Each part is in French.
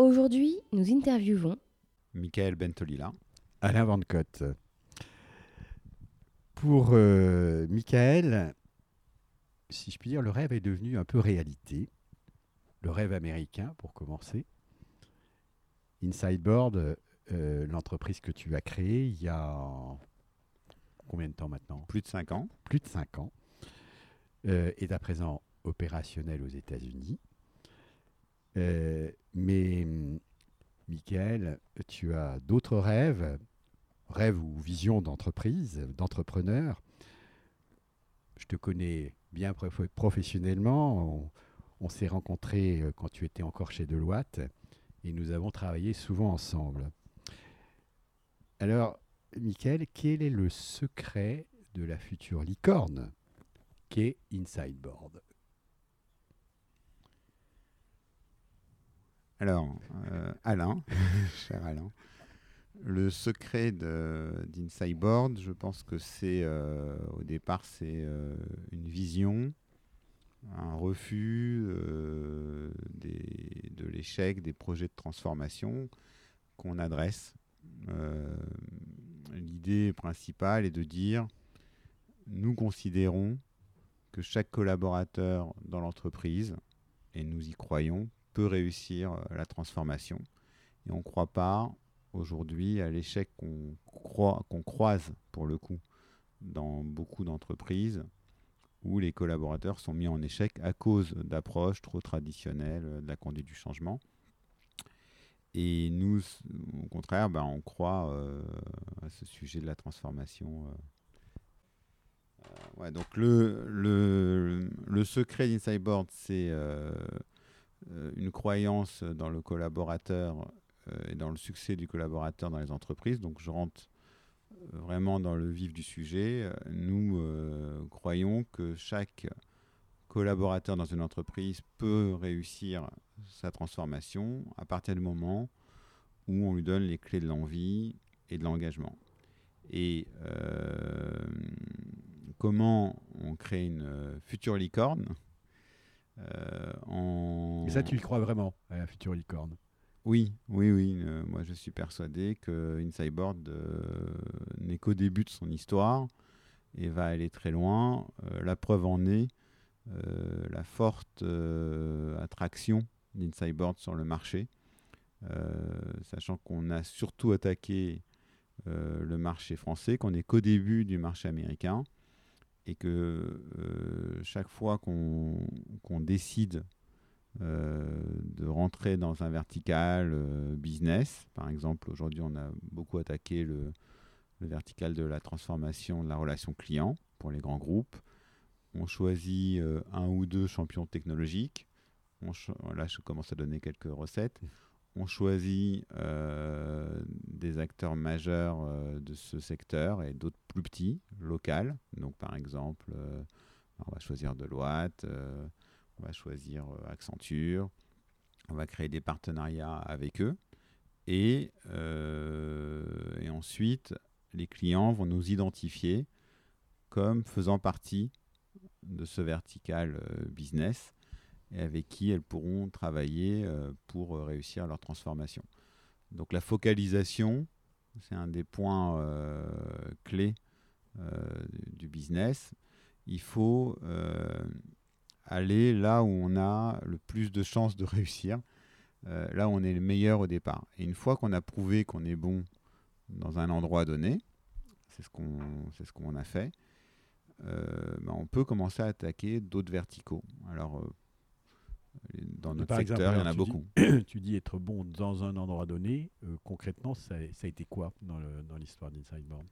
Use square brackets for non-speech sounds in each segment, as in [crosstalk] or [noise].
Aujourd'hui, nous interviewons Michael Bentolila. Alain Van Cotte. Pour euh, Michael, si je puis dire, le rêve est devenu un peu réalité. Le rêve américain, pour commencer. Insideboard, euh, l'entreprise que tu as créée il y a combien de temps maintenant? Plus de 5 ans. Plus de 5 ans. Euh, est à présent opérationnel aux États-Unis. Euh, mais, Michael, tu as d'autres rêves, rêves ou visions d'entreprise, d'entrepreneur? Je te connais bien professionnellement. On, s'est rencontrés quand tu étais encore chez Deloitte et nous avons travaillé souvent ensemble. Alors, Michael, quel est le secret de la future licorne? Qu'est Insideboard Alors, euh, Alain, [laughs] cher Alain, le secret d'Insideboard, je pense que c'est, euh, au départ, c'est euh, une vision, un refus de l'échec des projets de transformation qu'on adresse. L'idée principale est de dire, nous considérons que chaque collaborateur dans l'entreprise, et nous y croyons, peut réussir euh, la transformation. Et on ne croit pas aujourd'hui à l'échec qu'on croise pour le coup dans beaucoup d'entreprises où les collaborateurs sont mis en échec à cause d'approches trop traditionnelles de la conduite du changement. Et nous, au contraire, ben, on croit euh, à ce sujet de la transformation. Euh. Euh, ouais, donc le, le, le secret d'Insideboard, c'est une croyance dans le collaborateur et dans le succès du collaborateur dans les entreprises. Donc je rentre vraiment dans le vif du sujet, euh, nous euh, croyons que chaque collaborateur dans une entreprise peut réussir sa transformation à partir du moment où on lui donne les clés de l'envie et de l'engagement. Et euh, comment on crée une future licorne? Et ça, tu y crois vraiment, à la future licorne? Oui, oui, oui. Euh, moi, je suis persuadé que Insideboard euh, n'est qu'au début de son histoire et va aller très loin. Euh, la preuve en est la forte attraction d'Insideboard sur le marché, sachant qu'on a surtout attaqué le marché français, qu'on n'est qu'au début du marché américain et que chaque fois qu'on décide euh, de rentrer dans un vertical euh, business. Par exemple, aujourd'hui, on a beaucoup attaqué le, vertical de la transformation de la relation client pour les grands groupes. On choisit euh, un ou deux champions technologiques. là, je commence à donner quelques recettes. On choisit des acteurs majeurs de ce secteur et d'autres plus petits, locaux. Donc, par exemple, on va choisir Deloitte on va choisir euh, Accenture, on va créer des partenariats avec eux. Et, euh, ensuite, les clients vont nous identifier comme faisant partie de ce vertical euh, business et avec qui elles pourront travailler pour réussir leur transformation. Donc la focalisation, c'est un des points clés du business. Il faut aller là où on a le plus de chances de réussir. euh, là on est le meilleur au départ. Et une fois qu'on a prouvé qu'on est bon dans un endroit donné, c'est ce qu'on ce qu'on a fait, euh, ben, on peut commencer à attaquer d'autres verticaux. Alors euh, dans notre secteur, exemple, il y en a beaucoup. dis- [coughs] tu dis être bon dans un endroit donné. euh, concrètement, ça, ça a été quoi dans l'histoire d'Insideboard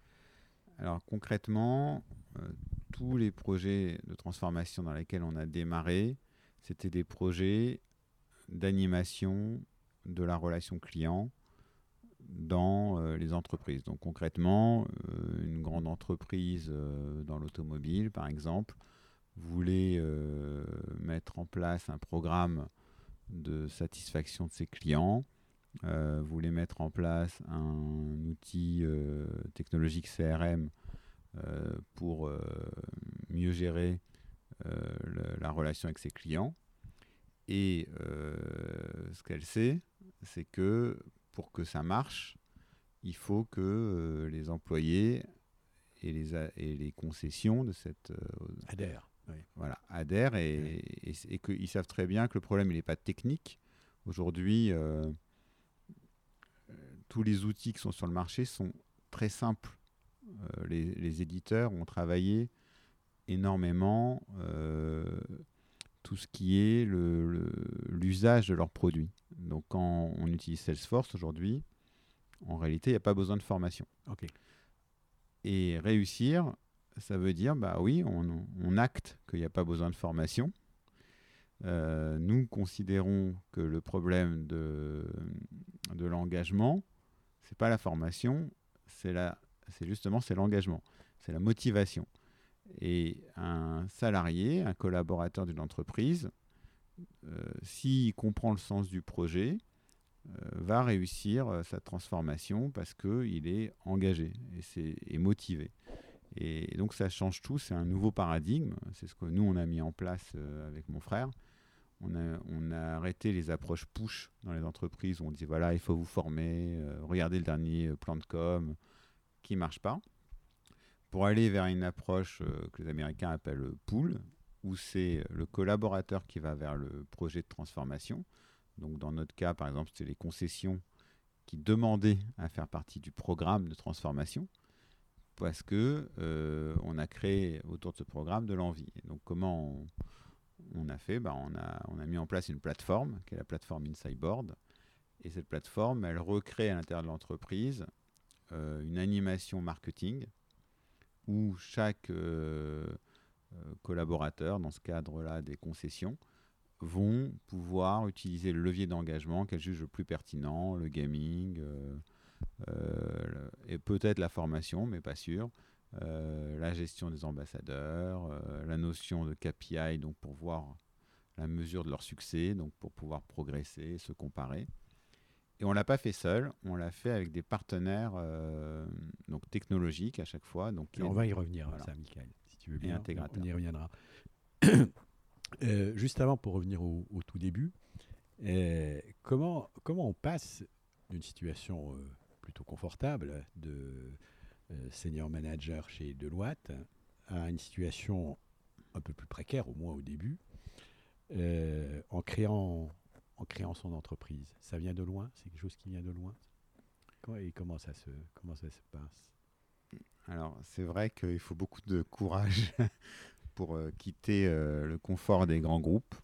Alors concrètement, euh, tous les projets de transformation dans lesquels on a démarré, c'était des projets d'animation de la relation client dans euh, les entreprises. Donc concrètement, une grande entreprise dans l'automobile, par exemple, voulait euh, mettre en place un programme de satisfaction de ses clients, euh, voulait mettre en place un outil euh, technologique CRM euh, pour mieux gérer la relation avec ses clients. Et ce qu'elle sait, c'est que pour que ça marche, il faut que les employés et les, concessions de cette euh, Adhère. Oui. voilà, adhèrent et, et, et qu'ils savent très bien que le problème il n'est pas technique. Aujourd'hui, euh, euh, tous les outils qui sont sur le marché sont très simples. Euh, les, les éditeurs ont travaillé énormément euh, tout ce qui est le- le- l'usage de leurs produits. Donc quand on utilise Salesforce aujourd'hui, en réalité, il n'y a pas besoin de formation. Ok. Et réussir, ça veut dire, bah oui, on, acte qu'il n'y a pas besoin de formation. Euh, nous considérons que le problème de, de l'engagement, c'est pas la formation, c'est justement l'engagement, c'est la motivation. Et un salarié, un collaborateur d'une entreprise, euh, s'il comprend le sens du projet, euh, va réussir sa transformation parce qu'il est engagé et, et motivé. Et donc ça change tout, c'est un nouveau paradigme, c'est ce que nous on a mis en place euh, avec mon frère. On a, on a arrêté les approches push dans les entreprises où on dit voilà, il faut vous former, euh, regardez le dernier euh, plan de com qui ne marche pas, pour aller vers une approche que les Américains appellent le pull, où c'est le collaborateur qui va vers le projet de transformation. Donc dans notre cas, par exemple, c'était les concessions qui demandaient à faire partie du programme de transformation parce que euh, on a créé autour de ce programme de l'envie. Donc comment on, a fait? Bah, on, a, on a mis en place une plateforme qui est la plateforme Insideboard. Et cette plateforme, elle recrée à l'intérieur de l'entreprise euh, une animation marketing où chaque euh, collaborateur, dans ce cadre-là des concessions, vont pouvoir utiliser le levier d'engagement qu'elles jugent le plus pertinent, le gaming, et peut-être la formation, mais pas sûr, euh, la gestion des ambassadeurs, euh, la notion de KPI, donc pour voir la mesure de leur succès, donc pour pouvoir progresser, se comparer. Et on l'a pas fait seul, on l'a fait avec des partenaires euh, donc technologiques à chaque fois. Donc Et on va y revenir Voilà. à ça, Michael, si tu veux Et bien. intégrateur. On y reviendra. [coughs] Euh, juste avant, pour revenir au, au tout début, euh, comment, comment on passe d'une situation euh, plutôt confortable de euh, senior manager chez Deloitte à une situation un peu plus précaire, au moins au début, euh, en, créant, en créant son entreprise. Ça vient de loin? C'est quelque chose qui vient de loin? Et comment ça se, comment ça se passe? Alors, c'est vrai qu'il faut beaucoup de courage [laughs] pour euh, quitter le confort des grands groupes.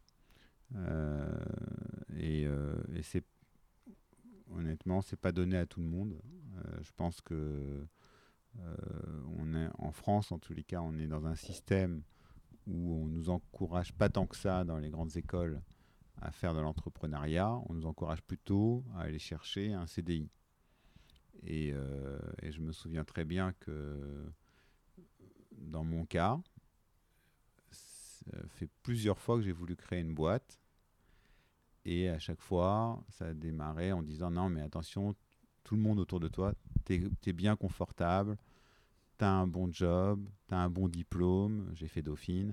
Et et c'est honnêtement, c'est pas donné à tout le monde. Euh, je pense que euh, on est en France, en tous les cas, on est dans un système où on nous encourage pas tant que ça dans les grandes écoles à faire de l'entrepreneuriat. On nous encourage plutôt à aller chercher un CDI. Et, euh, et je me souviens très bien que dans mon cas, ça fait plusieurs fois que j'ai voulu créer une boîte. Et à chaque fois, ça a démarré en disant non, mais attention, tout le monde autour de toi, tu es, bien confortable, tu as un bon job, tu as un bon diplôme, j'ai fait Dauphine,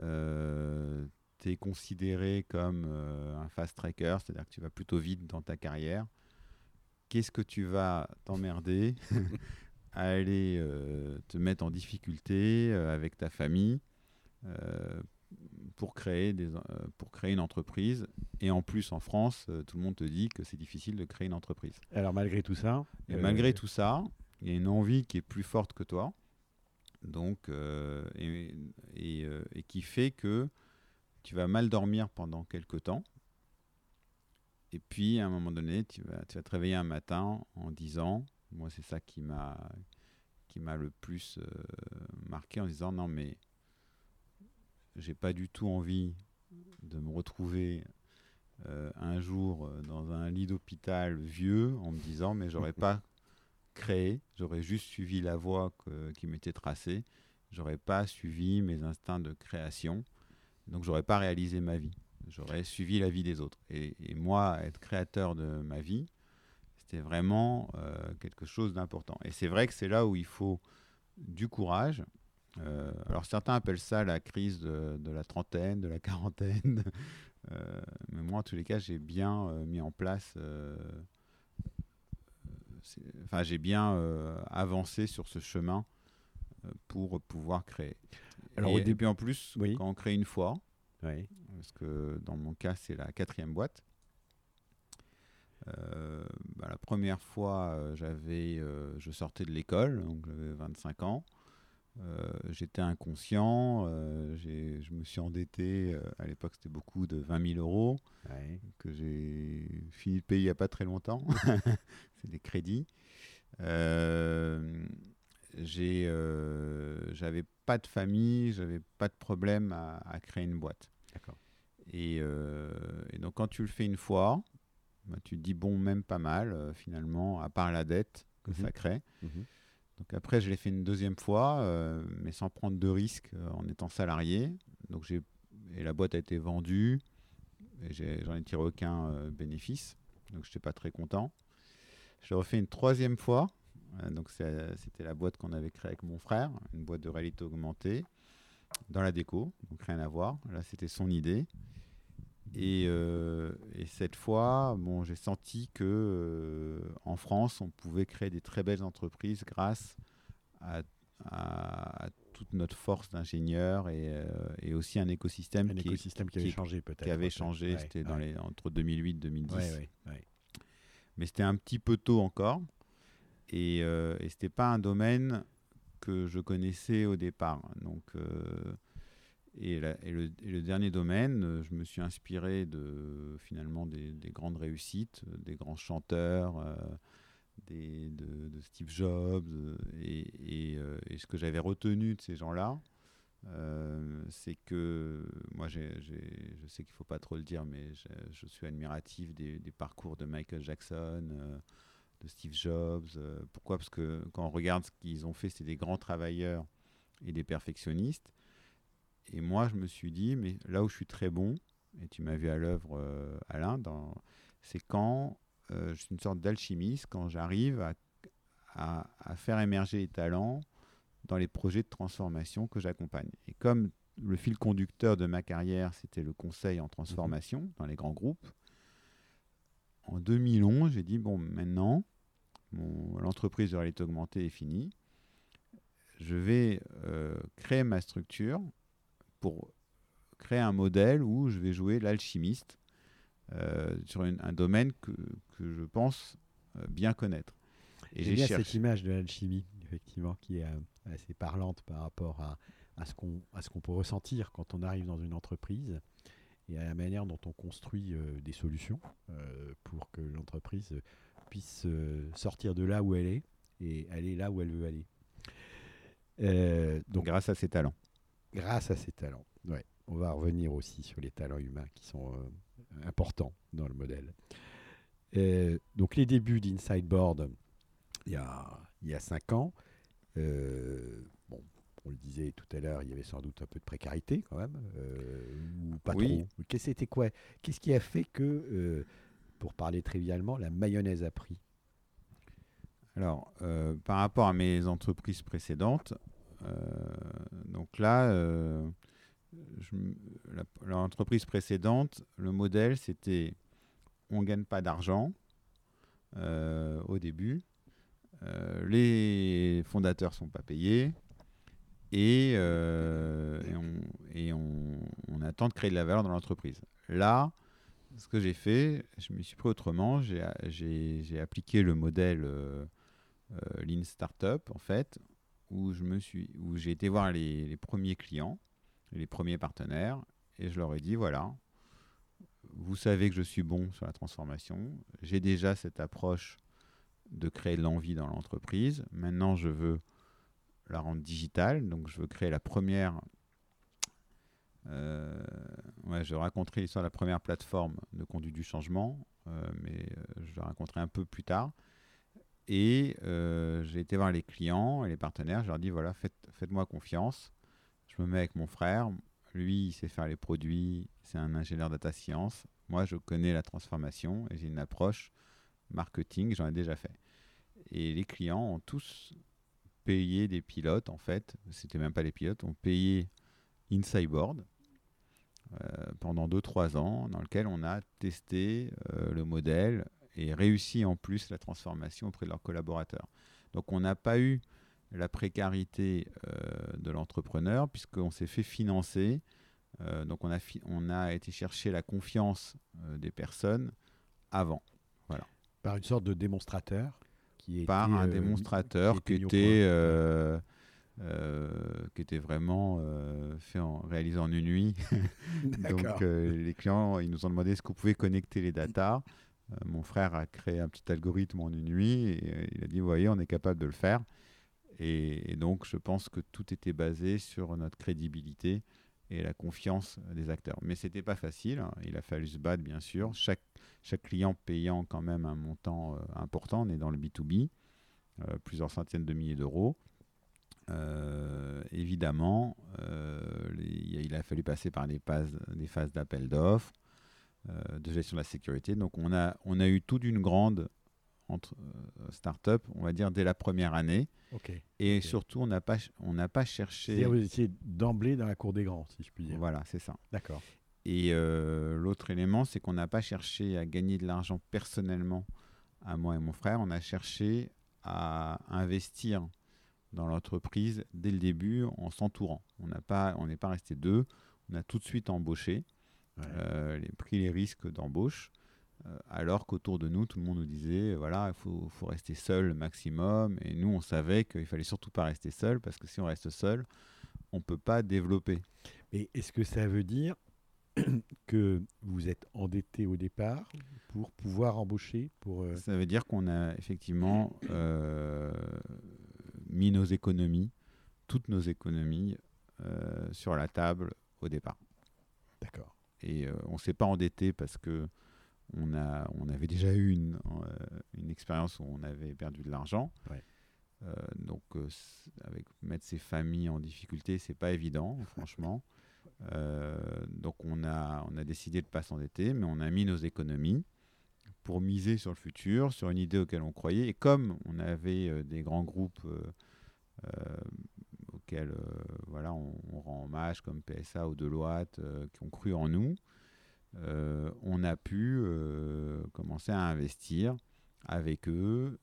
euh, tu es considéré comme euh, un fast tracker, c'est-à-dire que tu vas plutôt vite dans ta carrière. Qu'est-ce que tu vas t'emmerder [laughs] à aller euh, te mettre en difficulté avec ta famille? Pour, créer des, pour créer une entreprise. Et en plus, en France, tout le monde te dit que c'est difficile de créer une entreprise. Alors malgré tout ça Et malgré tout ça, il y a une envie qui est plus forte que toi. Donc, et, et, qui fait que tu vas mal dormir pendant quelques temps. Et puis, à un moment donné, tu vas, tu vas te réveiller un matin en disant, moi c'est ça qui m'a qui m'a le plus euh, marqué en disant non mais j'ai pas du tout envie de me retrouver euh, un jour euh, dans un lit d'hôpital vieux en me disant mais j'aurais [laughs] pas créé, j'aurais juste suivi la voie qui m'était tracée, j'aurais pas suivi mes instincts de création, donc j'aurais pas réalisé ma vie, j'aurais suivi la vie des autres. Et, et, moi, être créateur de ma vie, c'était vraiment euh, quelque chose d'important. Et c'est vrai que c'est là où il faut du courage. Euh, alors certains appellent ça la crise de, la trentaine, de la quarantaine. [laughs] Euh, mais moi, en tous les cas, j'ai bien mis en place enfin j'ai bien avancé sur ce chemin pour pouvoir créer. Alors, et, au début, en plus, quand on crée une fois, parce que dans mon cas, c'est la quatrième boîte, euh, bah, la première fois, euh, j'avais, euh, je sortais de l'école, donc j'avais 25 ans. J'étais inconscient, je me suis endetté, à l'époque c'était beaucoup de 20 000 euros, que j'ai fini de payer il n'y a pas très longtemps, [laughs] c'est des crédits. j'avais pas de famille, j'avais pas de problème à, créer une boîte. Et, et, donc quand tu le fais une fois, bah, tu te dis, bon, même pas mal, euh, finalement, à part la dette que mhm. ça crée. Mhm. Donc après, je l'ai fait une deuxième fois, euh, mais sans prendre de risques euh, en étant salarié. Donc j'ai et la boîte a été vendue. Et j'en ai, tiré aucun bénéfice. Donc je n'étais pas très content. Je l'ai refait une troisième fois. donc c'était la boîte qu'on avait créée avec mon frère, une boîte de réalité augmentée dans la déco. Donc rien à voir. Là, c'était son idée. Euh, et, cette fois, bon, j'ai senti que euh, en France, on pouvait créer des très belles entreprises grâce à, toute notre force d'ingénieurs et, euh, aussi un écosystème, qui, écosystème qui, avait changé peut-être. Qui avait changé, c'était dans les entre 2008 et 2010. Mais c'était un petit peu tôt encore, et, et c'était pas un domaine que je connaissais au départ. Donc et, le, dernier domaine, euh, je me suis inspiré de finalement des, grandes réussites, euh, des grands chanteurs, euh, des, de, Steve Jobs. Et, ce que j'avais retenu de ces gens-là, c'est que moi, je sais qu'il ne faut pas trop le dire, mais je, suis admiratif des, parcours de Michael Jackson, de Steve Jobs. pourquoi? Parce que quand on regarde ce qu'ils ont fait, c'est des grands travailleurs et des perfectionnistes. Et moi, je me suis dit, mais là où je suis très bon, et tu m'as vu à l'œuvre, euh, Alain, c'est quand euh, je suis une sorte d'alchimiste, quand j'arrive à, faire émerger les talents dans les projets de transformation que j'accompagne. Et comme le fil conducteur de ma carrière, c'était le conseil en transformation mhm. dans les grands groupes, en 2011, j'ai dit, bon, maintenant, l'entreprise de réalité augmentée est finie. Je vais euh, créer ma structure pour créer un modèle où je vais jouer l'alchimiste euh, sur un domaine que, que, je pense euh, bien connaître. Et j'ai bien cette image de l'alchimie, effectivement, qui est euh, assez parlante par rapport à, à ce qu'on peut ressentir quand on arrive dans une entreprise et à la manière dont on construit des solutions pour que l'entreprise puisse sortir de là où elle est et aller là où elle veut aller. donc, grâce à ses talents grâce à ses talents. Ouais. On va revenir aussi sur les talents humains qui sont euh, importants dans le modèle. Euh, donc les débuts d'Insideboard, il y a, il y a cinq ans, euh, bon, on le disait tout à l'heure, il y avait sans doute un peu de précarité quand même, ou pas trop. Qu'est-ce quoi Qu'est-ce qui a fait que, pour parler trivialement, la mayonnaise a pris? Alors, par rapport à mes entreprises précédentes, donc là, euh, l'entreprise précédente, le modèle, c'était on ne gagne pas d'argent euh, au début, les fondateurs ne sont pas payés, et, on, attend de créer de la valeur dans l'entreprise. Là, ce que j'ai fait, je me suis pris autrement. J'ai appliqué le modèle euh, euh, Lean Startup, en fait, où je me suis, où j'ai été voir les, premiers clients, les premiers partenaires, et je leur ai dit voilà, vous savez que je suis bon sur la transformation. J'ai déjà cette approche de créer de l'envie dans l'entreprise. Maintenant, je veux la rendre digitale. Donc, je veux créer la première. Euh, ouais, je raconterai l'histoire de la première plateforme de conduite du changement, euh, mais euh, je la raconterai un peu plus tard. Et j'ai été voir les clients et les partenaires. Je leur dis voilà, faites, faites-moi confiance. Je me mets avec mon frère. Lui, il sait faire les produits. C'est un ingénieur data science. Moi, je connais la transformation et j'ai une approche marketing, j'en ai déjà fait. Et les clients ont tous payé des pilotes, en fait, c'était même pas les pilotes, ont payé InSideBoard euh, pendant 2-3 ans, dans lequel on a testé euh, le modèle et réussi en plus la transformation auprès de leurs collaborateurs. Donc on n'a pas eu la précarité euh, de l'entrepreneur puisqu'on s'est fait financer. donc on a, on a été chercher la confiance des personnes avant. Voilà. Par une sorte de démonstrateur qui Par un euh, démonstrateur qui, était, euh, euh, qui était vraiment fait en, réalisé en une nuit. [laughs] Donc les clients, ils nous ont demandé est-ce qu'on pouvait connecter les datas. Mon frère a créé un petit algorithme en une nuit et il a dit, vous voyez, on est capable de le faire. Et, donc, je pense que tout était basé sur notre crédibilité et la confiance des acteurs. Mais ce n'était pas facile. Hein. Il a fallu se battre, bien sûr. Chaque, client payant quand même un montant euh, important. On est dans le B2B, euh, plusieurs centaines de milliers d'euros. Euh, évidemment, il a fallu passer par phases, des phases d'appel d'offres, de gestion de la sécurité. Donc on a, on a eu toute une grande entre start-up, on va dire, dès la première année. Et surtout, on n'a pas, on pas cherché. C'est-à-dire, vous étiez d'emblée dans la cour des grands, si je puis dire. Voilà, c'est ça. D'accord. Et euh, l'autre élément, c'est qu'on n'a pas cherché à gagner de l'argent personnellement à moi et mon frère. On a cherché à investir dans l'entreprise dès le début en s'entourant. On n'est pas, on pas resté deux. On a tout de suite embauché, euh, les, pris les risques d'embauche. Euh, alors qu'autour de nous, tout le monde nous disait, voilà, il faut, faut, rester seul le maximum. Et nous, on savait qu'il fallait surtout pas rester seul, parce que si on reste seul, on ne peut pas développer. Mais est-ce que ça veut dire [coughs] que vous êtes endetté au départ pour pouvoir embaucher pour euh, Ça veut dire qu'on a effectivement euh, mis nos économies, toutes nos économies, euh, sur la table au départ. D'accord. Et on ne s'est pas endetté parce que on, a, on avait déjà eu une, une expérience où on avait perdu de l'argent. donc, avec mettre ses familles en difficulté, c'est pas évident, [laughs] franchement. Euh, donc on a, on a décidé de ne pas s'endetter, mais on a mis nos économies pour miser sur le futur, sur une idée auquel on croyait. Et comme on avait euh, des grands groupes euh, auxquels voilà, on, rend hommage, comme PSA ou Deloitte, qui ont cru en nous, on a pu commencer à investir avec eux.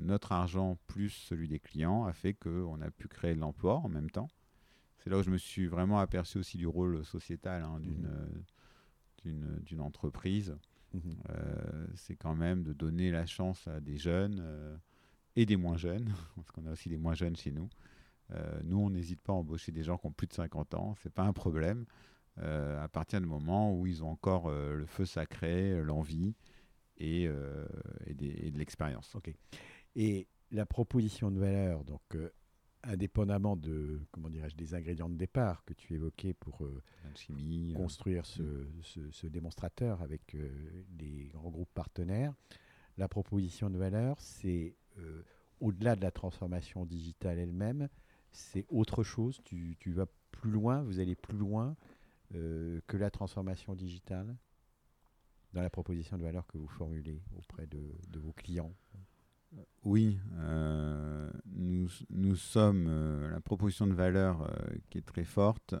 notre argent plus celui des clients a fait qu'on a pu créer de l'emploi en même temps c'est là où je me suis vraiment aperçu aussi du rôle sociétal hein, d'une mmh. entreprise. Mmh. Euh, c'est quand même de donner la chance à des jeunes euh, et des moins jeunes, [laughs] parce qu'on a aussi des moins jeunes chez nous. Euh, nous, on n'hésite pas à embaucher des gens qui ont plus de 50 ans, c'est pas un problème. à partir du moment où ils ont encore le feu sacré, l'envie et, et, de l'expérience. Ok. Et la proposition de valeur, donc indépendamment de comment dirais-je des ingrédients de départ que tu évoquais pour euh, euh. construire ce, ce, démonstrateur avec euh, les grands groupes partenaires, la proposition de valeur, c'est au-delà de la transformation digitale elle-même, c'est autre chose. Tu, tu, vas plus loin, vous allez plus loin que la transformation digitale dans la proposition de valeur que vous formulez auprès de, vos clients. Oui, euh, nous, sommes, euh, la proposition de valeur euh, qui est très forte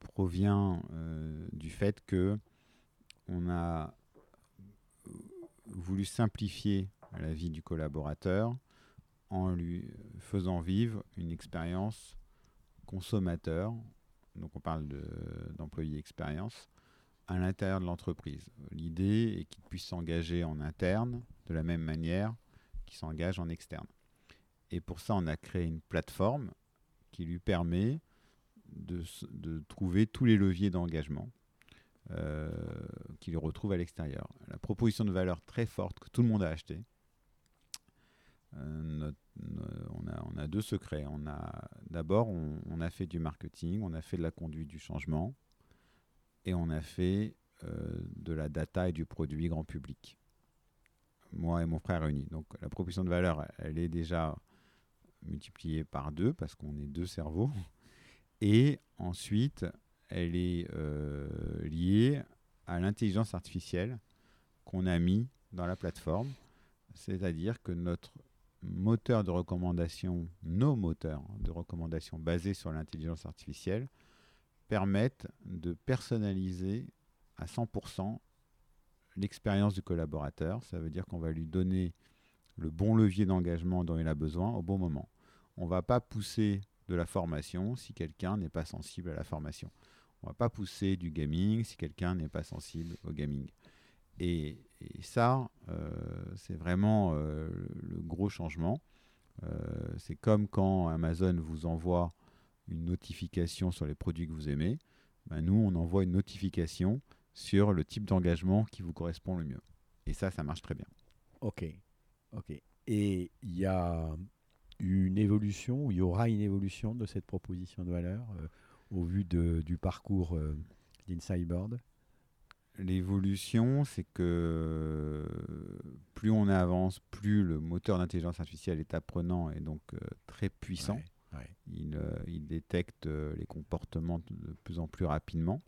provient du fait que on a voulu simplifier la vie du collaborateur en lui faisant vivre une expérience consommateur donc on parle d'employés expérience, à l'intérieur de l'entreprise. L'idée est qu'ils puissent s'engager en interne de la même manière qu'ils s'engagent en externe. Et pour ça, on a créé une plateforme qui lui permet de, trouver tous les leviers d'engagement euh, qu'il retrouve à l'extérieur. La proposition de valeur très forte que tout le monde a acheté. Euh, on, a, on, a, deux secrets. On a d'abord, on, a fait du marketing, on a fait de la conduite du changement, et on a fait euh, de la data et du produit grand public. Moi et mon frère réunis. Donc la proposition de valeur, elle est déjà multipliée par deux parce qu'on est deux cerveaux. [laughs] Et ensuite, elle est euh, liée à l'intelligence artificielle qu'on a mis dans la plateforme. C'est-à-dire que notre moteur de recommandation, nos moteurs de recommandation basés sur l'intelligence artificielle, permettent de personnaliser à 100% l'expérience du collaborateur. Ça veut dire qu'on va lui donner le bon levier d'engagement dont il a besoin au bon moment. On ne va pas pousser de la formation si quelqu'un n'est pas sensible à la formation. On ne va pas pousser du gaming si quelqu'un n'est pas sensible au gaming. Ça, euh, c'est vraiment euh, le gros changement. Euh, c'est comme quand Amazon vous envoie une notification sur les produits que vous aimez, ben nous, on envoie une notification sur le type d'engagement qui vous correspond le mieux. Et ça, ça marche très bien. Ok. Et il y a une évolution, il y aura une évolution de cette proposition de valeur au vu de, du parcours d'Insideboard L'évolution, c'est que plus on avance, plus le moteur d'intelligence artificielle est apprenant et donc euh, très puissant. Euh, il, détecte euh, les comportements de plus en plus rapidement.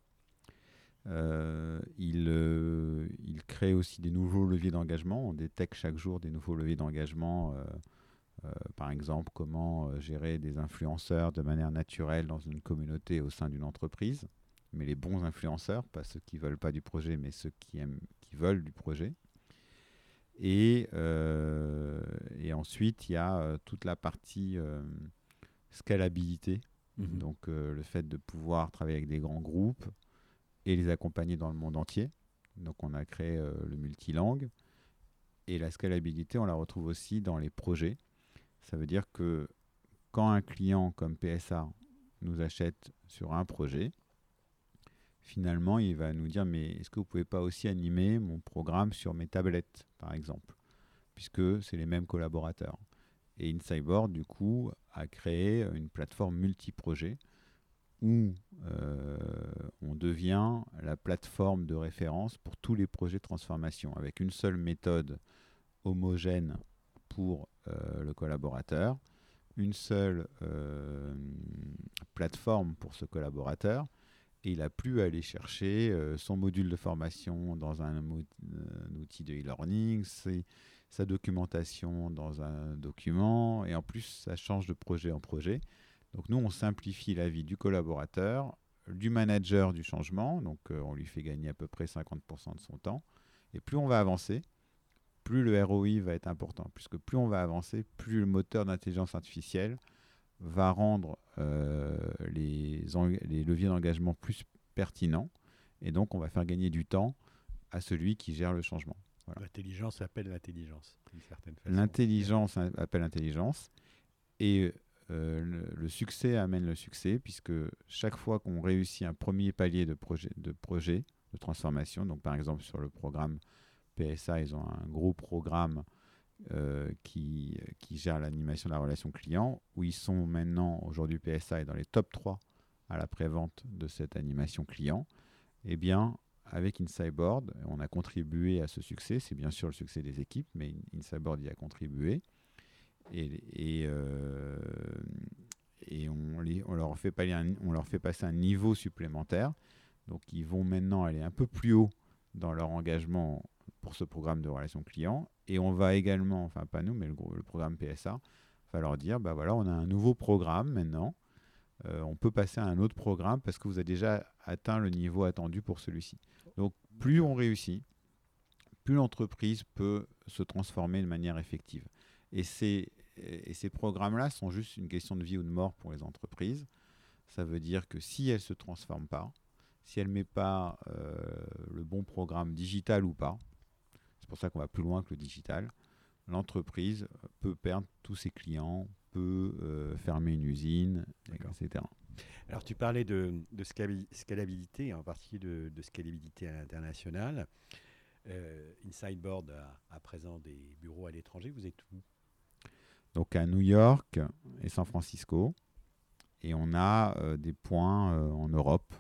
Euh, il, il, crée aussi des nouveaux leviers d'engagement. On détecte chaque jour des nouveaux leviers d'engagement. par exemple, comment gérer des influenceurs de manière naturelle dans une communauté au sein d'une entreprise. Mais les bons influenceurs, pas ceux qui veulent pas du projet, mais ceux qui, aiment, qui veulent du projet. Et, et ensuite, il y a toute la partie scalabilité. Mhm. Donc euh, le fait de pouvoir travailler avec des grands groupes et les accompagner dans le monde entier. Donc on a créé euh, le multilangue. Et la scalabilité, on la retrouve aussi dans les projets. Ça veut dire que quand un client comme PSA nous achète sur un projet, finalement, il va nous dire, mais est-ce que vous pouvez pas aussi animer mon programme sur mes tablettes, par exemple, puisque c'est les mêmes collaborateurs. Et InSideBoard, du coup, a créé une plateforme multi-projet où euh, on devient la plateforme de référence pour tous les projets de transformation, avec une seule méthode homogène pour euh, le collaborateur, une seule euh, plateforme pour ce collaborateur, et il a plus à aller chercher son module de formation dans un, un outil de e-learning, sa documentation dans un document, et en plus, ça change de projet en projet. Donc nous, on simplifie la vie du collaborateur, du manager du changement, donc euh, on lui fait gagner à peu près 50% de son temps. Et plus on va avancer, plus le ROI va être important, puisque plus on va avancer, plus le moteur d'intelligence artificielle va rendre euh, les, les leviers d'engagement plus pertinents, et donc on va faire gagner du temps à celui qui gère le changement. L'intelligence appelle l'intelligence, L'intelligence appelle l'intelligence. Et euh, le, succès amène le succès, puisque chaque fois qu'on réussit un premier palier de projet, de projet de transformation, donc par exemple sur le programme PSA, ils ont un gros programme euh, qui, qui gère l'animation de la relation client, où ils sont maintenant, aujourd'hui PSA est dans les top 3 à la prévente de cette animation client, eh bien, avec InSideboard, on a contribué à ce succès. C'est bien sûr le succès des équipes, mais InSideboard y a contribué. Et, et, euh, on, leur fait on leur fait passer un niveau supplémentaire. Donc ils vont maintenant aller un peu plus haut dans leur engagement pour ce programme de relations clients. Et on va également, enfin pas nous, mais le, le programme PSA, va leur dire, bah voilà, on a un nouveau programme maintenant. Euh, on peut passer à un autre programme parce que vous avez déjà atteint le niveau attendu pour celui-ci. Donc plus on réussit, plus l'entreprise peut se transformer de manière effective. Et ces, programmes-là sont juste une question de vie ou de mort pour les entreprises. Ça veut dire que si elle ne se transforme pas, si elle ne met pas euh, le bon programme digital ou pas, c'est pour ça qu'on va plus loin que le digital, l'entreprise peut perdre tous ses clients, peut euh, fermer une usine, etc. Alors tu parlais de, scalabilité, en particulier de, de scalabilité à l'international. Euh, Insideboard a à présent des bureaux à l'étranger. Vous êtes où? Donc à New York et San Francisco. Et on a euh, des points en Europe,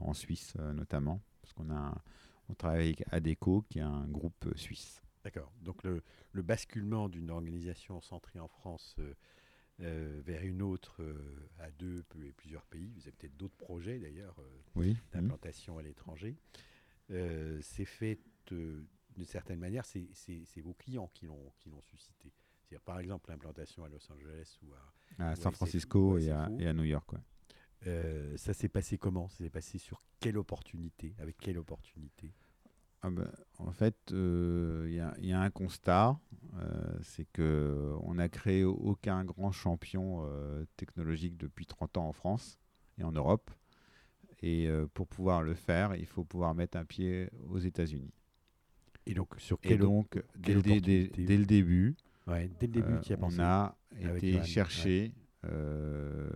en Suisse notamment, parce qu'on a, on travaille avec ADECO, qui est un groupe suisse. D'accord. Donc le, le basculement d'une organisation centrée en France vers une autre à deux et plusieurs pays, vous avez peut-être d'autres projets d'ailleurs oui. d'implantation à l'étranger, c'est fait d'une certaine manière, c'est vos clients qui l'ont suscité. Par exemple l'implantation à Los Angeles ou à à San Francisco et, à, New York. Euh, ça s'est passé comment? Ça s'est passé sur quelle opportunité? Avec quelle opportunité? Ah ben, En fait, il euh, y, a un constat, euh, c'est qu'on n'a créé aucun grand champion technologique depuis 30 ans en France et en Europe. Et pour pouvoir le faire, il faut pouvoir mettre un pied aux États-Unis. Et donc, sur quelle, et donc dès, le début, dès le début on a été chercher euh,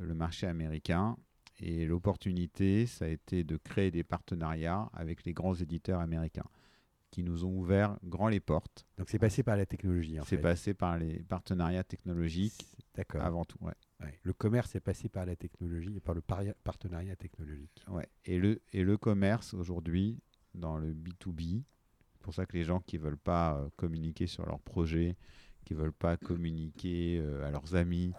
le marché américain. Et l'opportunité, ça a été de créer des partenariats avec les grands éditeurs américains qui nous ont ouvert grand les portes. Donc c'est passé par la technologie. C'est passé par les partenariats technologiques avant tout. Ouais. Le commerce est passé par la technologie et par le partenariat technologique. Ouais. Et, le, et le commerce aujourd'hui, dans le B2B, c'est pour ça que les gens qui ne veulent pas euh, communiquer sur leurs projets, qui veulent pas communiquer euh, à leurs amis,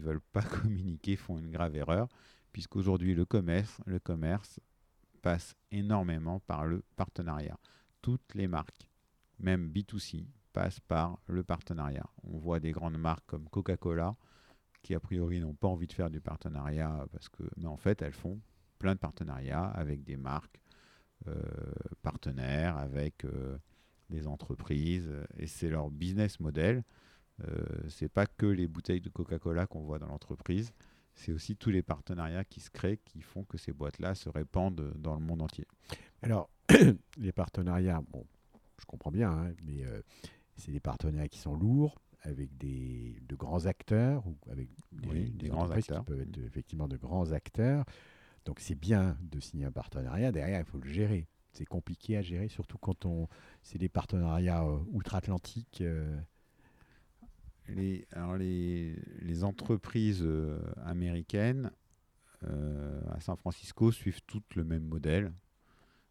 veulent pas [laughs] communiquer font une grave erreur, puisqu'aujourd'hui le commerce, le commerce passe énormément par le partenariat. Toutes les marques, même B2C, passent par le partenariat. On voit des grandes marques comme Coca-Cola qui a priori n'ont pas envie de faire du partenariat parce que, mais en fait elles font plein de partenariats avec des marques euh, partenaires, avec euh, des entreprises, et c'est leur business model. Euh, c'est pas que les bouteilles de Coca-Cola qu'on voit dans l'entreprise, c'est aussi tous les partenariats qui se créent qui font que ces boîtes-là se répandent dans le monde entier. Alors, [clears throat] les partenariats, bon, je comprends bien, hein, mais euh, c'est des partenariats qui sont lourds, avec des, de grands acteurs, ou avec des, grands acteurs. qui peuvent être effectivement de grands acteurs. Donc c'est bien de signer un partenariat, derrière il faut le gérer c'est compliqué à gérer, surtout quand on c'est des partenariats euh, outre-Atlantique. Euh. Les, alors entreprises euh, américaines à San Francisco suivent toutes le même modèle,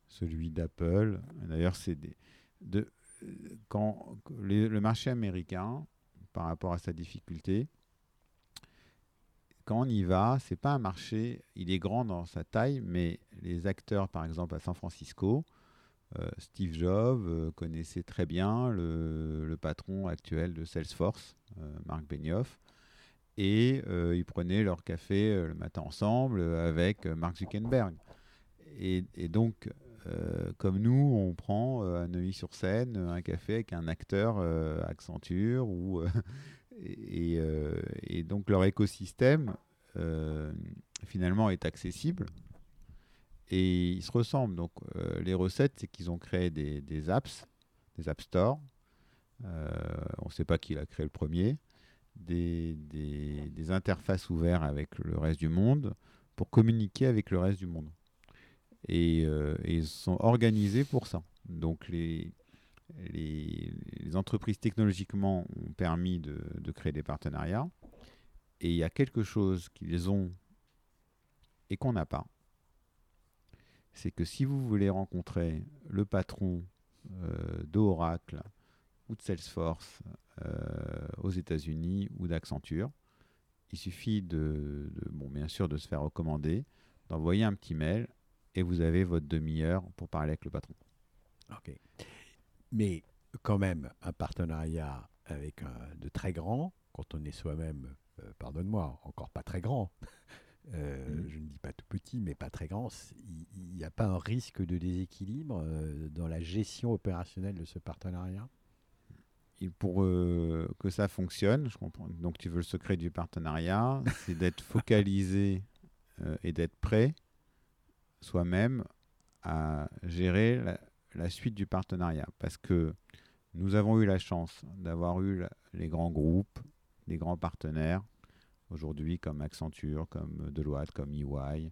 celui d'Apple. D'ailleurs, c'est quand le marché américain, par rapport à sa difficulté, quand on y va, c'est pas un marché, il est grand dans sa taille, mais les acteurs, par exemple à San Francisco, euh, Steve Jobs euh, connaissait très bien le, patron actuel de Salesforce, euh, Marc Benioff, et ils prenaient leur café le matin ensemble avec Mark Zuckerberg. Et, donc, comme nous, on prend à Neuilly-sur-Seine un café avec un acteur Accenture ou [laughs] euh, et, donc leur écosystème euh, finalement est accessible et ils se ressemblent. Donc euh, les recettes, c'est qu'ils ont créé des, apps, des App Store. On ne sait pas qui l'a créé le premier. Des, interfaces ouvertes avec le reste du monde pour communiquer avec le reste du monde. Et, et ils sont organisés pour ça. Donc les, les, entreprises technologiquement ont permis de, créer des partenariats. Et il y a quelque chose qu'ils ont et qu'on n'a pas. C'est que si vous voulez rencontrer le patron euh, d'Oracle ou de Salesforce euh, aux États-Unis ou d'Accenture, il suffit de, bon, bien sûr, de se faire recommander, d'envoyer un petit mail et vous avez votre demi-heure pour parler avec le patron. Ok mais quand même un partenariat avec un, de très grand, quand on est soi-même, euh, pardonne-moi, encore pas très grand, [laughs] euh, mm. je ne dis pas tout petit, mais pas très grand, il n'y a pas un risque de déséquilibre euh, dans la gestion opérationnelle de ce partenariat? Pour que ça fonctionne, je comprends. Donc tu veux le secret du partenariat, c'est d'être focalisé [laughs] euh, et d'être prêt soi-même à gérer la, la suite du partenariat. Parce que nous avons eu la chance d'avoir eu la- les grands groupes, les grands partenaires, aujourd'hui comme Accenture, comme Deloitte, comme EY,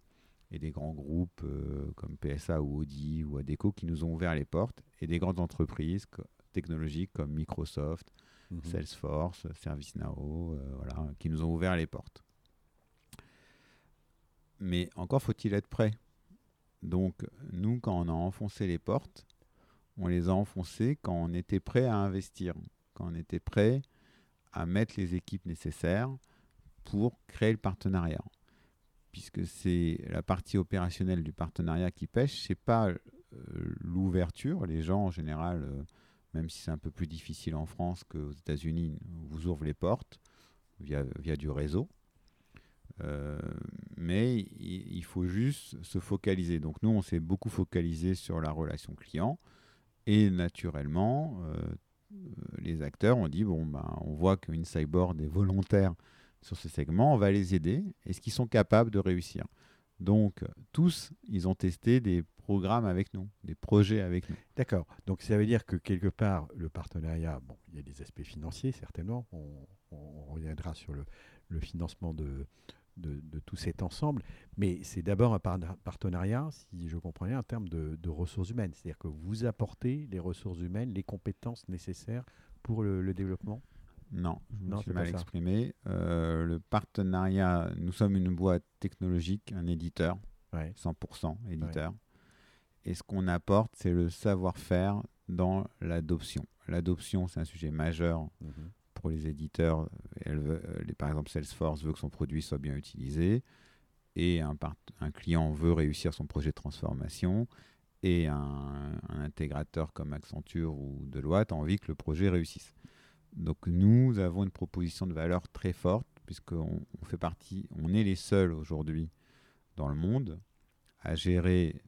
et des grands groupes euh, comme PSA ou Audi ou Adecco qui nous ont ouvert les portes, et des grandes entreprises technologiques comme Microsoft, Mhm. Salesforce, ServiceNow, euh, voilà, qui nous ont ouvert les portes. Mais encore faut-il être prêt. Donc, nous, quand on a enfoncé les portes, on les a enfoncées quand on était prêt à investir, quand on était prêt à mettre les équipes nécessaires pour créer le partenariat. Puisque c'est la partie opérationnelle du partenariat qui pêche, c'est pas euh, l'ouverture. Les gens, en général, euh, même si c'est un peu plus difficile en France qu'aux États-Unis, vous ouvrent les portes via, via du réseau. Euh, mais il, faut juste se focaliser. Donc nous, on s'est beaucoup focalisé sur la relation client. Et naturellement, euh, les acteurs ont dit, bon, ben, on voit qu'une cyborg est volontaire sur ce segment, on va les aider. Est-ce qu'ils sont capables de réussir? Donc, tous, ils ont testé des programmes avec nous, des projets avec nous. D'accord. Donc ça veut dire que quelque part, le partenariat, bon, il y a des aspects financiers certainement. On, on reviendra sur le, le financement de, de, de tout cet ensemble. Mais c'est d'abord un par- partenariat, si je comprends bien, en termes de, de ressources humaines. C'est-à-dire que vous apportez les ressources humaines, les compétences nécessaires pour le, le développement? Non, je me Non, suis mal exprimé. Euh, le partenariat, nous sommes une boîte technologique, un éditeur, Ouais. 100% éditeur. Et ce qu'on apporte, c'est le savoir-faire dans l'adoption. L'adoption, c'est un sujet majeur Mhm. pour les éditeurs. Elle veut- euh, les- par exemple, Salesforce veut que son produit soit bien utilisé. Et un, part- un client veut réussir son projet de transformation. Et un, un intégrateur comme Accenture ou Deloitte a envie que le projet réussisse. Donc nous avons une proposition de valeur très forte, puisqu'on on fait partie, on est les seuls aujourd'hui dans le monde à gérer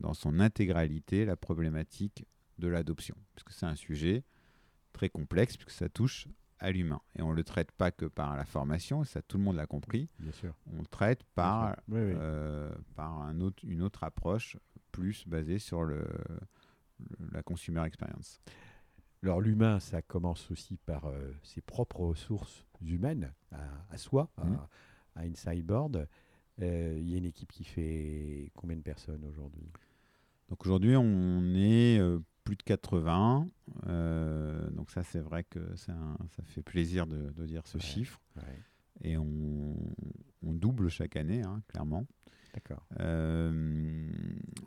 dans son intégralité la problématique de l'adoption. Puisque c'est un sujet très complexe, puisque ça touche à l'humain. Et on ne le traite pas que par la formation, et ça tout le monde l'a compris, Bien sûr. on le traite par, Oui, oui. euh, par un autre, une autre approche plus basée sur le, le- la consumer experience. Alors l'humain, ça commence aussi par euh, ses propres ressources humaines à, à soi, à- Mhm. à, une cyborg. Euh, Il y a une équipe qui fait combien de personnes aujourd'hui? Donc aujourd'hui, on est euh, plus de 80. euh, donc ça, c'est vrai que ça fait plaisir de, de dire ce Ouais. chiffre. Ouais, Et on, on double chaque année, hein, clairement. D'accord. Euh,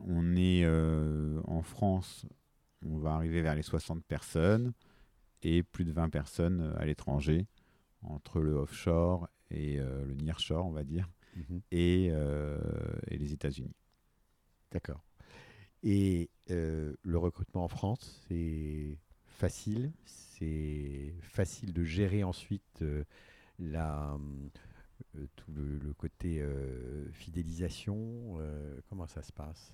on est euh, en France, on va arriver vers les 60 personnes et plus de 20 personnes à l'étranger, entre le offshore et euh, le nearshore, on va dire, Mhm. et, euh, et les États-Unis. D'accord. Et euh, le recrutement en France, c'est facile? C'est facile de gérer ensuite euh, la, euh, tout le, le côté euh, fidélisation euh, Comment ça se passe?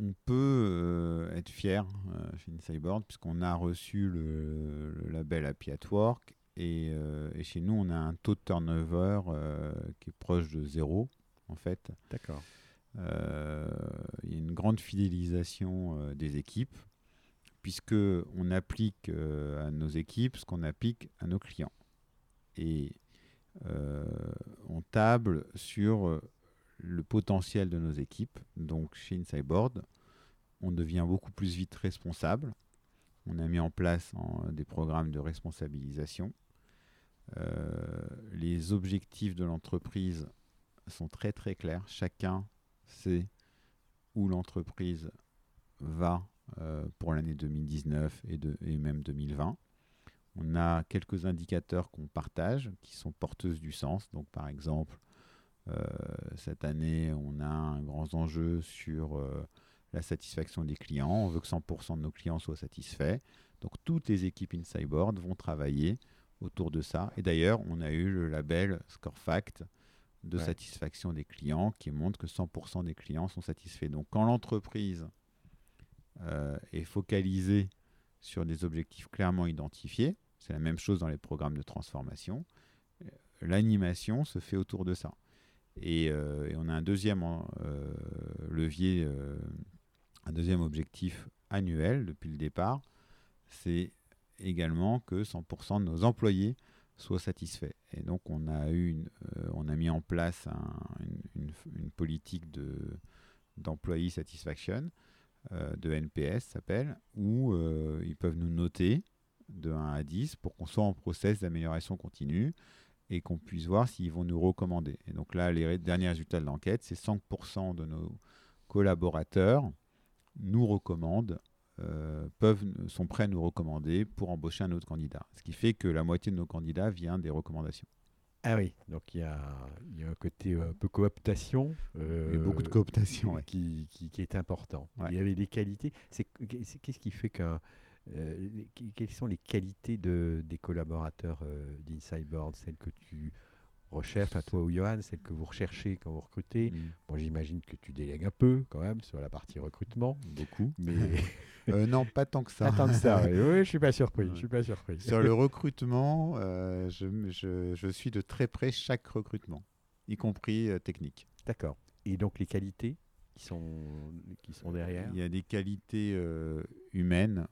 On peut euh, être fier euh, chez Insideboard puisqu'on a reçu le, le label Happy at Work et, euh, et chez nous on a un taux de turnover euh, qui est proche de zéro en fait. D'accord. Euh, il y a une grande fidélisation des équipes puisque on applique à nos équipes ce qu'on applique à nos clients et on table sur le potentiel de nos équipes. Donc chez Insideboard, on devient beaucoup plus vite responsable. On a mis en place en- des programmes de responsabilisation. Euh, les objectifs de l'entreprise sont très très clairs. Chacun sait où l'entreprise va euh, pour l'année 2019 et, même 2020. On a quelques indicateurs qu'on partage qui sont porteuses du sens. Donc par exemple, euh, cette année, on a un grand enjeu sur la satisfaction des clients. On veut que 100% de nos clients soient satisfaits. Donc toutes les équipes InSideBoard vont travailler autour de ça. Et d'ailleurs, on a eu le label ScoreFact de Ouais. satisfaction des clients qui montre que 100% des clients sont satisfaits. Donc quand l'entreprise euh, est focalisée sur des objectifs clairement identifiés, c'est la même chose dans les programmes de transformation, euh, l'animation se fait autour de ça. Et, euh, et on a un deuxième euh, levier, un deuxième objectif annuel depuis le départ, c'est également que 100% de nos employés soient satisfaits. Et donc on a eu, une, euh, on a mis en place un- une, politique de d'employee satisfaction, euh, de NPS s'appelle, où euh, ils peuvent nous noter de 1 à 10 pour qu'on soit en process d'amélioration continue et qu'on puisse voir s'ils vont nous recommander. Et donc là, les derniers résultats de l'enquête, c'est 100% de nos collaborateurs nous recommandent, euh, peuvent, sont prêts à nous recommander pour embaucher un autre candidat. Ce qui fait que la moitié de nos candidats vient des recommandations. Ah oui, donc il y a, il y a un côté euh, un peu cooptation. Et beaucoup de euh, cooptation. qui, qui- qui est important. Ouais. Il y avait des qualités. Qu'est-ce qui fait qu'un euh, les- que- quelles sont les qualités de, des collaborateurs euh, d'Insideboard, celles que tu recherches, à toi ou Johan, celles que vous recherchez quand vous recrutez? Mm, Bon, j'imagine que tu délègues un peu quand même sur la partie recrutement, Beaucoup. mais [laughs] Euh, non, pas tant que ça. attends que ça. Oui, [laughs] oui, je suis pas surpris. Je suis pas surpris. Sur le [laughs] recrutement, euh, je, je- je suis de très près chaque recrutement, y compris euh, technique. D'accord. Et donc les qualités qui sont qui sont derrière? Il y a des qualités humaines.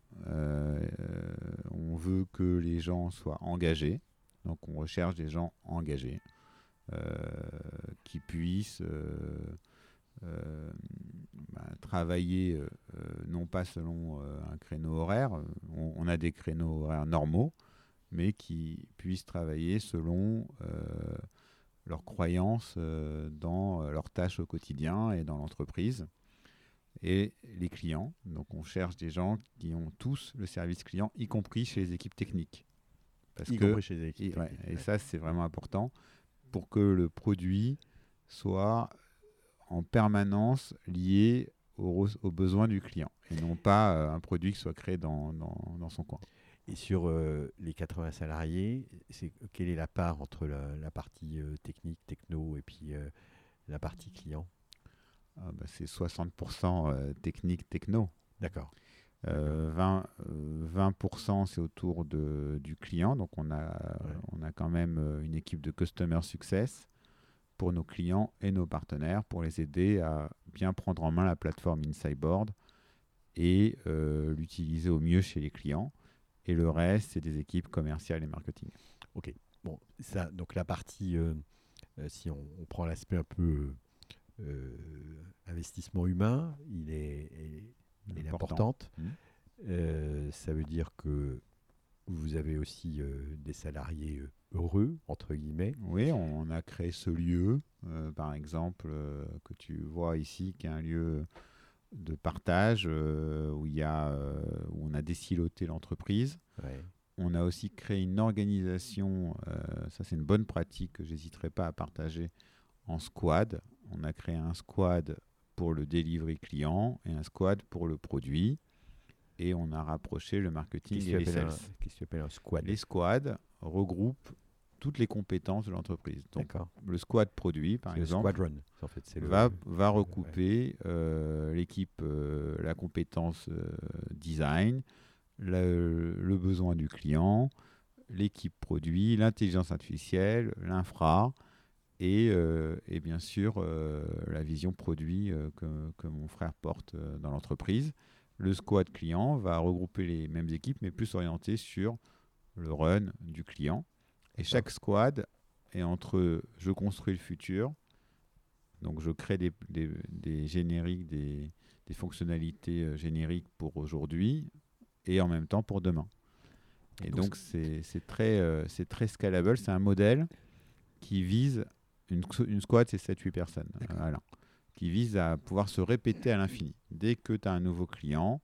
on veut que les gens soient engagés. Donc on recherche des gens engagés qui puissent bah, travailler euh, euh, non pas selon euh, un créneau horaire. On, on a des créneaux horaires normaux, mais qui puissent travailler selon euh, leurs croyances euh, dans euh, leurs tâches au quotidien et dans l'entreprise et les clients. Donc on cherche des gens qui ont tous le service client, y compris chez les équipes techniques. Parce y que, compris chez les équipes et, ouais, ça c'est vraiment important pour que le produit soit en permanence lié aux, aux besoins du client et non pas euh, un produit qui soit créé dans, dans- dans son coin. Et sur euh, les 80 salariés, c'est quelle est la part entre la, la partie euh, technique, techno, et puis la partie client? Ah, bah, c'est 60% euh, technique techno. D'accord. Euh, 20, euh, 20% c'est autour de, du client. Donc on a, Ouais. on a quand même une équipe de customer success pour nos clients et nos partenaires pour les aider à bien prendre en main la plateforme Insideboard et euh, l'utiliser au mieux chez les clients. Et le reste, c'est des équipes commerciales et marketing. Bon, ça, donc la partie, euh, euh, si on, on prend l'aspect un peu euh, investissement humain, il est, est- elle est Important. importante. Euh, ça veut dire que vous avez aussi des salariés heureux, entre guillemets. Oui, on a créé ce lieu, euh, par exemple, euh, que tu vois ici, qui est un lieu de partage euh, où, il y a, où on a désiloté l'entreprise. Ouais. On a aussi créé une organisation, ça c'est une bonne pratique que j'hésiterai pas à partager, en squad. On a créé un squad pour le delivery client et un squad pour le produit. Et on a rapproché le marketing Qu'est-ce et les sales. un- un squad Les squads regroupent toutes les compétences de l'entreprise. Donc le squad produit, par le exemple, squadron, en fait. C'est le- va, va recouper euh, l'équipe, euh, la compétence euh, design, le, le besoin du client, l'équipe produit, l'intelligence artificielle, l'infra et, et bien sûr la vision produit que, que mon frère porte dans l'entreprise. Le squad client va regrouper les mêmes équipes mais plus orienté sur le run du client. Et chaque squad est entre je construis le futur, donc je crée des, des- des génériques, des, des fonctionnalités euh, génériques pour aujourd'hui et en même temps pour demain. Et Donc c'est très, euh, très scalable, c'est un modèle qui vise, une, une squad c'est 7-8 personnes, voilà, qui vise à pouvoir se répéter à l'infini. Dès que tu as un nouveau client,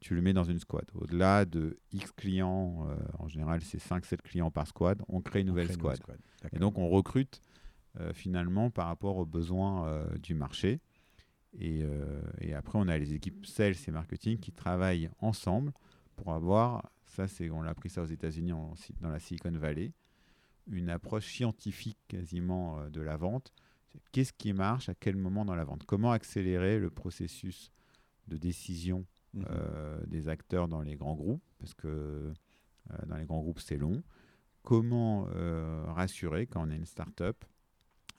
tu le mets dans une squad. Au-delà de X clients, euh, en général c'est 5-7 clients par squad, on crée une on nouvelle crée une squad. squad. Et donc, on recrute euh, finalement par rapport aux besoins euh, du marché. Et, et après, on a les équipes sales et marketing qui travaillent ensemble pour avoir, ça c'est, on l'a appris ça aux États-Unis, dans la Silicon Valley, une approche scientifique quasiment de la vente. Qu'est-ce qui marche? À quel moment dans la vente? Comment accélérer le processus de décision Mhm. euh, des acteurs dans les grands groupes, parce que euh, dans les grands groupes, c'est long. Comment euh, rassurer quand on est une start-up?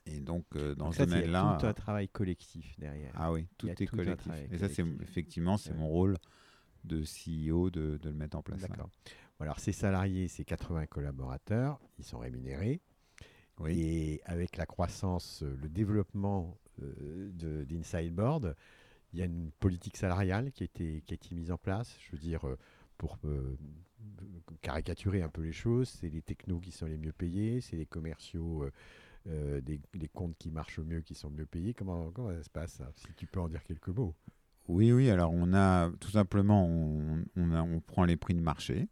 Et donc, euh, dans Donc ce ça, c'est domaine-là. tout un travail collectif derrière. Ah oui, tout est tout collectif. Et ça, c'est effectivement, c'est Ouais. mon rôle de CEO de, de le mettre en place. D'accord. Bon, alors, ces salariés, ces 80 collaborateurs, ils sont rémunérés. Oui. Et avec la croissance, euh, le développement euh, de- d'Inside Board, il y a une politique salariale qui a été, qui a été mise en place. Je veux dire, euh, pour euh, caricaturer un peu les choses, c'est les technos qui sont les mieux payés, c'est les commerciaux euh, euh, des, des comptes qui marchent mieux qui sont mieux payés. Comment, comment ça se passe ça Si tu peux en dire quelques mots? Oui, oui. Alors, on a tout simplement, on, on, a- on prend les prix de marché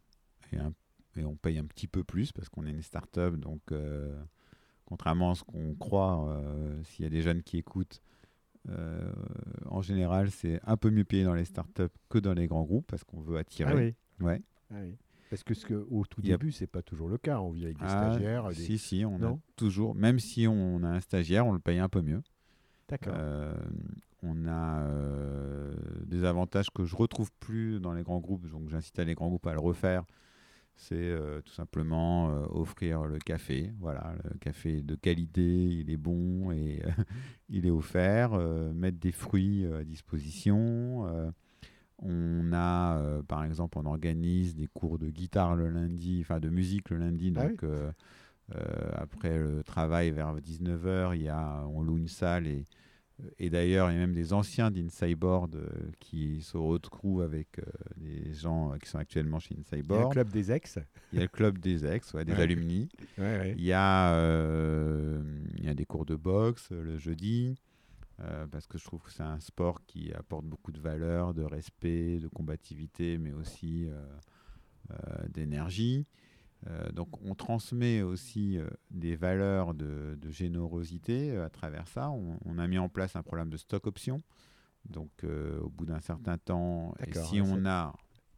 et, un- et on paye un petit peu plus parce qu'on est une start-up. Donc, euh, contrairement à ce qu'on croit, euh, s'il y a des jeunes qui écoutent, euh, en général, c'est un peu mieux payé dans les startups que dans les grands groupes parce qu'on veut attirer. Ah oui. Ouais. Ah oui. Parce que ce que, au tout a- début, c'est pas toujours le cas. On vit avec des Ah, stagiaires. des- Si, si, on a toujours, même si on a un stagiaire, on le paye un peu mieux. D'accord. Euh, on a euh, des avantages que je retrouve plus dans les grands groupes, donc j'incite les grands groupes à le refaire. C'est euh, tout simplement euh, offrir le café. Voilà, le café de qualité, il est bon et euh, [laughs] il est offert. mettre des fruits à disposition. on a, par exemple, on organise des cours de guitare le lundi, enfin de musique le lundi. Ah oui. Donc, après le travail, vers 19h, il y a, on loue une salle. Et, et d'ailleurs, il y a même des anciens d'Insideboard euh, qui se retrouvent avec euh, des gens euh, qui sont actuellement chez Il y a le club des ex. Il y a le club des ex, ouais, des Ouais. alumni. Ouais. Il y, a, euh, il y a des cours de boxe euh, le jeudi, euh, parce que je trouve que c'est un sport qui apporte beaucoup de valeur, de respect, de combativité, mais aussi euh, euh, d'énergie. Euh, donc on transmet aussi euh, des valeurs de, de générosité euh, à travers ça. On, on a mis en place un programme de stock option. Donc au bout d'un certain temps, et si on a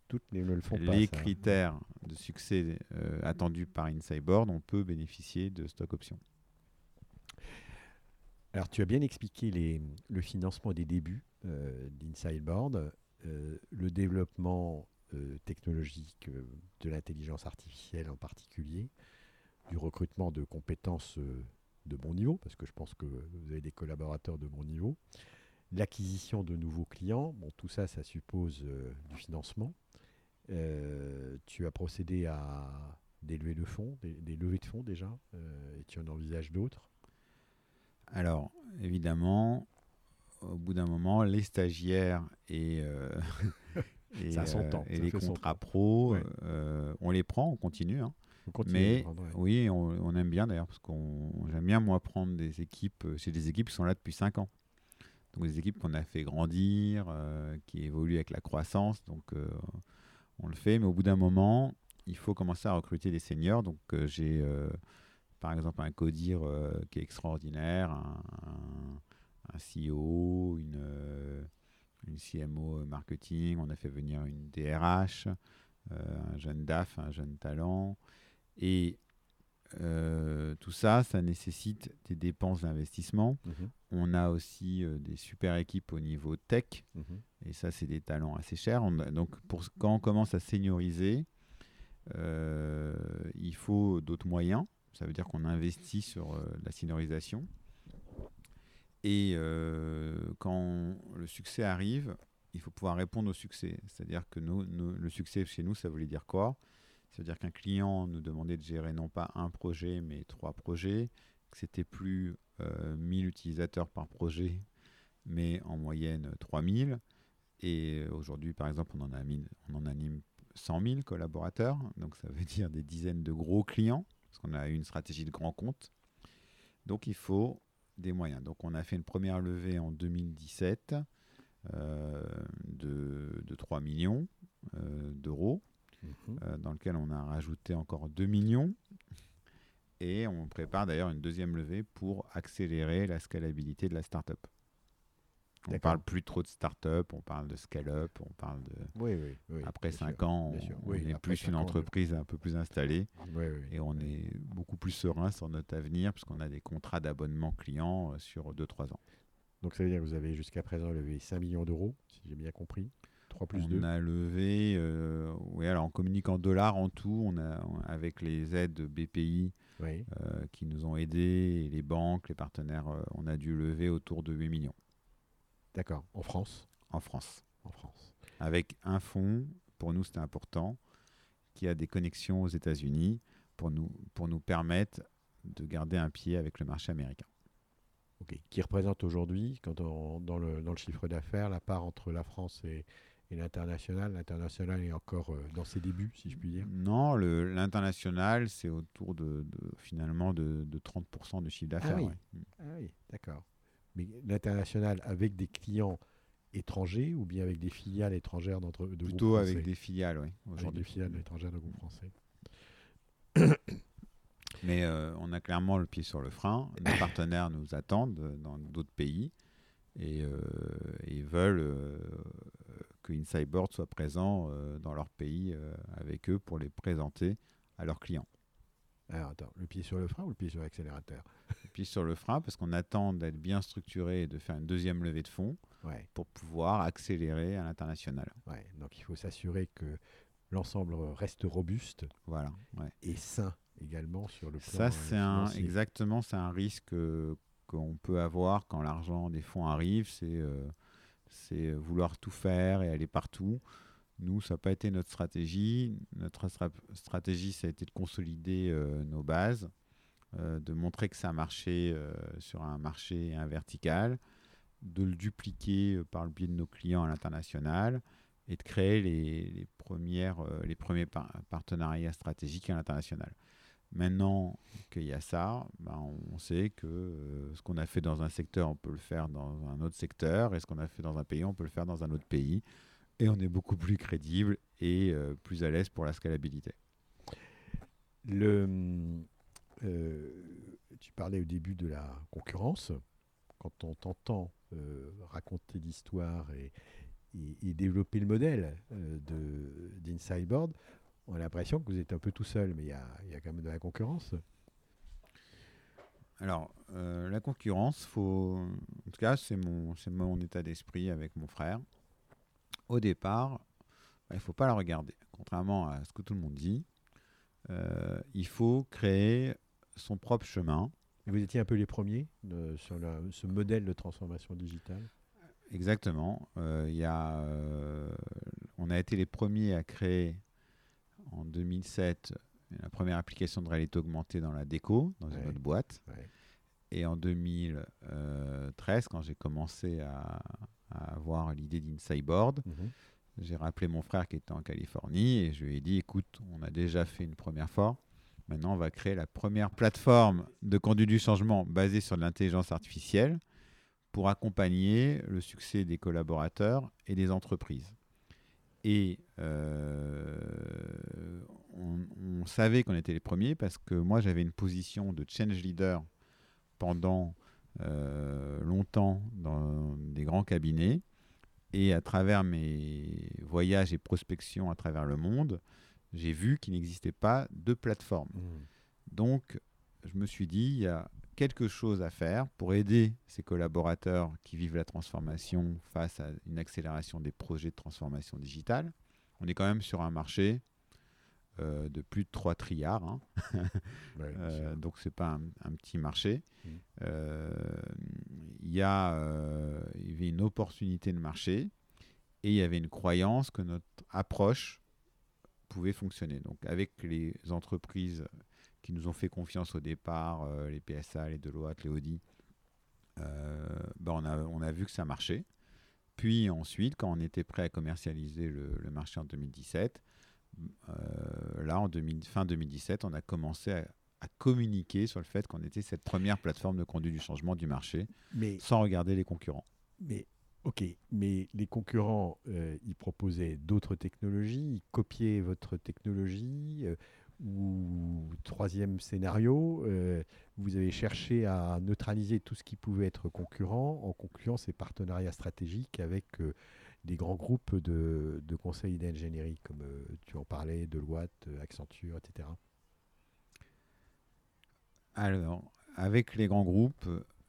Toutes les ne le font pas. les ça. critères de succès attendus par InsideBoard, on peut bénéficier de stock options. Alors, tu as bien expliqué les, le financement des débuts d'Insideboard, le développement euh, technologique euh, de l'intelligence artificielle en particulier, du recrutement de compétences euh, de bon niveau, parce que je pense que vous avez des collaborateurs de bon niveau, l'acquisition de nouveaux clients, bon, tout ça, ça suppose euh, du financement. Euh, tu as procédé à des levées de fonds, des, des levées de fonds déjà, euh, et tu en envisages d'autres? Alors, évidemment, au bout d'un moment, les stagiaires et, [laughs] et, Ça ça les contrats pro, Ouais. euh, on les prend, on continue. hein. On continue Mais de prendre, ouais. oui, on, on aime bien d'ailleurs, parce qu'on j'aime bien moi prendre des équipes, euh, chez des équipes qui sont là depuis 5 ans. Donc des équipes qu'on a fait grandir, euh, qui évoluent avec la croissance. Donc euh, on le fait, mais au bout d'un moment, il faut commencer à recruter des seniors. Donc euh, j'ai euh, par exemple un codir euh, qui est extraordinaire, un, un- un CEO, une, euh, une CMO marketing, on a fait venir une DRH, euh, un jeune DAF, un jeune talent. Et euh, tout ça, ça nécessite des dépenses d'investissement. Mhm, On a aussi euh, des super équipes au niveau tech, mhm. et ça, c'est des talents assez chers. On donc, pour, quand on commence à senioriser, euh, il faut d'autres moyens. Ça veut dire qu'on investit sur euh, la seniorisation. Et euh, quand le succès arrive, il faut pouvoir répondre au succès. C'est-à-dire que le succès chez nous, ça voulait dire quoi? Ça veut dire qu'un client nous demandait de gérer non pas un projet, mais trois projets, que c'était plus euh, 1000 utilisateurs par projet, mais en moyenne 3000. Et aujourd'hui, par exemple, on en, a mis- on en anime 100 000 collaborateurs, donc ça veut [laughs] dire des dizaines de gros clients, parce qu'on a une stratégie de grand compte. Donc il faut des moyens. Donc on a fait une première levée en 2017 euh, de, de 3 millions euh, d'euros, Mhm. euh, dans lequel on a rajouté encore 2 millions. Et on prépare d'ailleurs une deuxième levée pour accélérer la scalabilité de la startup. On D'accord. parle plus trop de startup, on parle de scale-up, on parle de. Oui, oui, oui. après bien 5 sûr. ans, on, est plus une entreprise un peu plus installée et on est beaucoup plus serein sur notre avenir puisqu'on a des contrats d'abonnement client euh, sur 2-3 ans. Donc ça veut dire que vous avez jusqu'à présent levé 5 millions d'euros, si j'ai bien compris. 3 plus on 2 a levé, euh, oui, alors on communique en dollars en tout, on a, on- avec les aides BPI euh, qui nous ont aidés, et les banques, les partenaires, euh, on a dû lever autour de 8 millions D'accord. En France en France. En France. Avec un fonds, pour nous c'était important, qui a des connexions aux États-Unis pour nous, pour nous permettre de garder un pied avec le marché américain. Ok. Qui représente aujourd'hui, quand on- dans, le, dans le chiffre d'affaires, la part entre la France et, et l'international L'international est encore euh, dans ses débuts, si je puis dire. Non, l'international, c'est autour de, de- finalement de, de 30% du chiffre d'affaires. oui. ouais. Ah oui, d'accord. Mais l'international avec des clients étrangers ou bien avec des filiales étrangères d'entre de groupes Plutôt avec français des filiales, oui, Avec des filiales étrangères de groupes français. [coughs] Mais euh, on a clairement le pied sur le frein. [coughs] Nos partenaires nous attendent euh, dans d'autres pays et, euh, et veulent euh, que InsideBoard soit présent dans leur pays avec eux pour les présenter à leurs clients. Alors attends, le pied sur le frein ou le pied sur l'accélérateur? Sur le frein parce qu'on attend d'être bien structuré et de faire une deuxième levée de fonds Ouais, pour pouvoir accélérer à l'international. ouais. Donc il faut s'assurer que l'ensemble reste robuste Voilà. ouais. et sain également sur le plan Ça, euh, c'est un, exactement, c'est un risque euh, qu'on peut avoir quand l'argent des fonds arrive, c'est euh, c'est vouloir tout faire et aller partout. Nous, ça n'a pas été notre stratégie. Notre stra- stratégie, ça a été de consolider euh, nos bases, de montrer que ça marchait euh, sur un marché un vertical, de le dupliquer euh, par le biais de nos clients à l'international et de créer les, premières, euh, les premiers par- partenariats stratégiques à l'international. Maintenant qu'il y a ça, ben, on sait que euh, ce qu'on a fait dans un secteur, on peut le faire dans un autre secteur, et ce qu'on a fait dans un pays, on peut le faire dans un autre pays. Et on est beaucoup plus crédible et euh, plus à l'aise pour la scalabilité. Le, euh, tu parlais au début de la concurrence. Quand on t'entend euh, raconter l'histoire et, développer le modèle euh, de d'Insideboard, on a l'impression que vous êtes un peu tout seul, mais il y a, quand même de la concurrence. Alors, euh, la concurrence, faut... en tout cas, c'est mon, mon état d'esprit avec mon frère. Au départ, bah, il ne faut pas la regarder. Contrairement à ce que tout le monde dit, euh, il faut créer son propre chemin. Et vous étiez un peu les premiers sur la- ce modèle de transformation digitale. Exactement. Euh, y a, euh, on a été les premiers à créer en 2007 la première application de réalité augmentée dans la déco, dans Ouais. une autre boîte. Ouais. Et en 2013, quand j'ai commencé à, à avoir l'idée d'Insideboard, Mhm. j'ai rappelé mon frère qui était en Californie et je lui ai dit écoute, on a déjà fait une première fois. Maintenant, on va créer la première plateforme de conduite du changement basée sur l'intelligence artificielle pour accompagner le succès des collaborateurs et des entreprises. Et euh, on, on savait qu'on était les premiers parce que moi, j'avais une position de change leader pendant euh, longtemps dans des grands cabinets. Et à travers mes voyages et prospections à travers le monde, j'ai vu qu'il n'existait pas de plateforme. Mhm. Donc, je me suis dit, il y a quelque chose à faire pour aider ces collaborateurs qui vivent la transformation face à une accélération des projets de transformation digitale. On est quand même sur un marché euh, de plus de 3 trilliards. hein. [laughs] Ouais, Euh, donc c'est pas un, un petit marché. Mm. Euh, y, a, euh, il y avait une opportunité de marché et il y avait une croyance que notre approche pouvait fonctionner. Donc avec les entreprises qui nous ont fait confiance au départ, euh, les PSA, les Deloitte, les Audi, euh, ben, on, a, on a vu que ça marchait. Puis ensuite, quand on était prêt à commercialiser le, le marché en 2017, euh, là, en 2000 fin 2017, on a commencé à, à communiquer sur le fait qu'on était cette première plateforme de conduite du changement du marché, Mais sans regarder les concurrents. Mais ok, mais les concurrents, euh, ils proposaient d'autres technologies, ils copiaient votre technologie. euh, ou troisième scénario, euh, vous avez cherché à neutraliser tout ce qui pouvait être concurrent en concluant ces partenariats stratégiques avec des grands groupes de, de conseils d'ingénierie, comme tu en parlais, Deloitte, Accenture, etc. Alors, avec les grands groupes,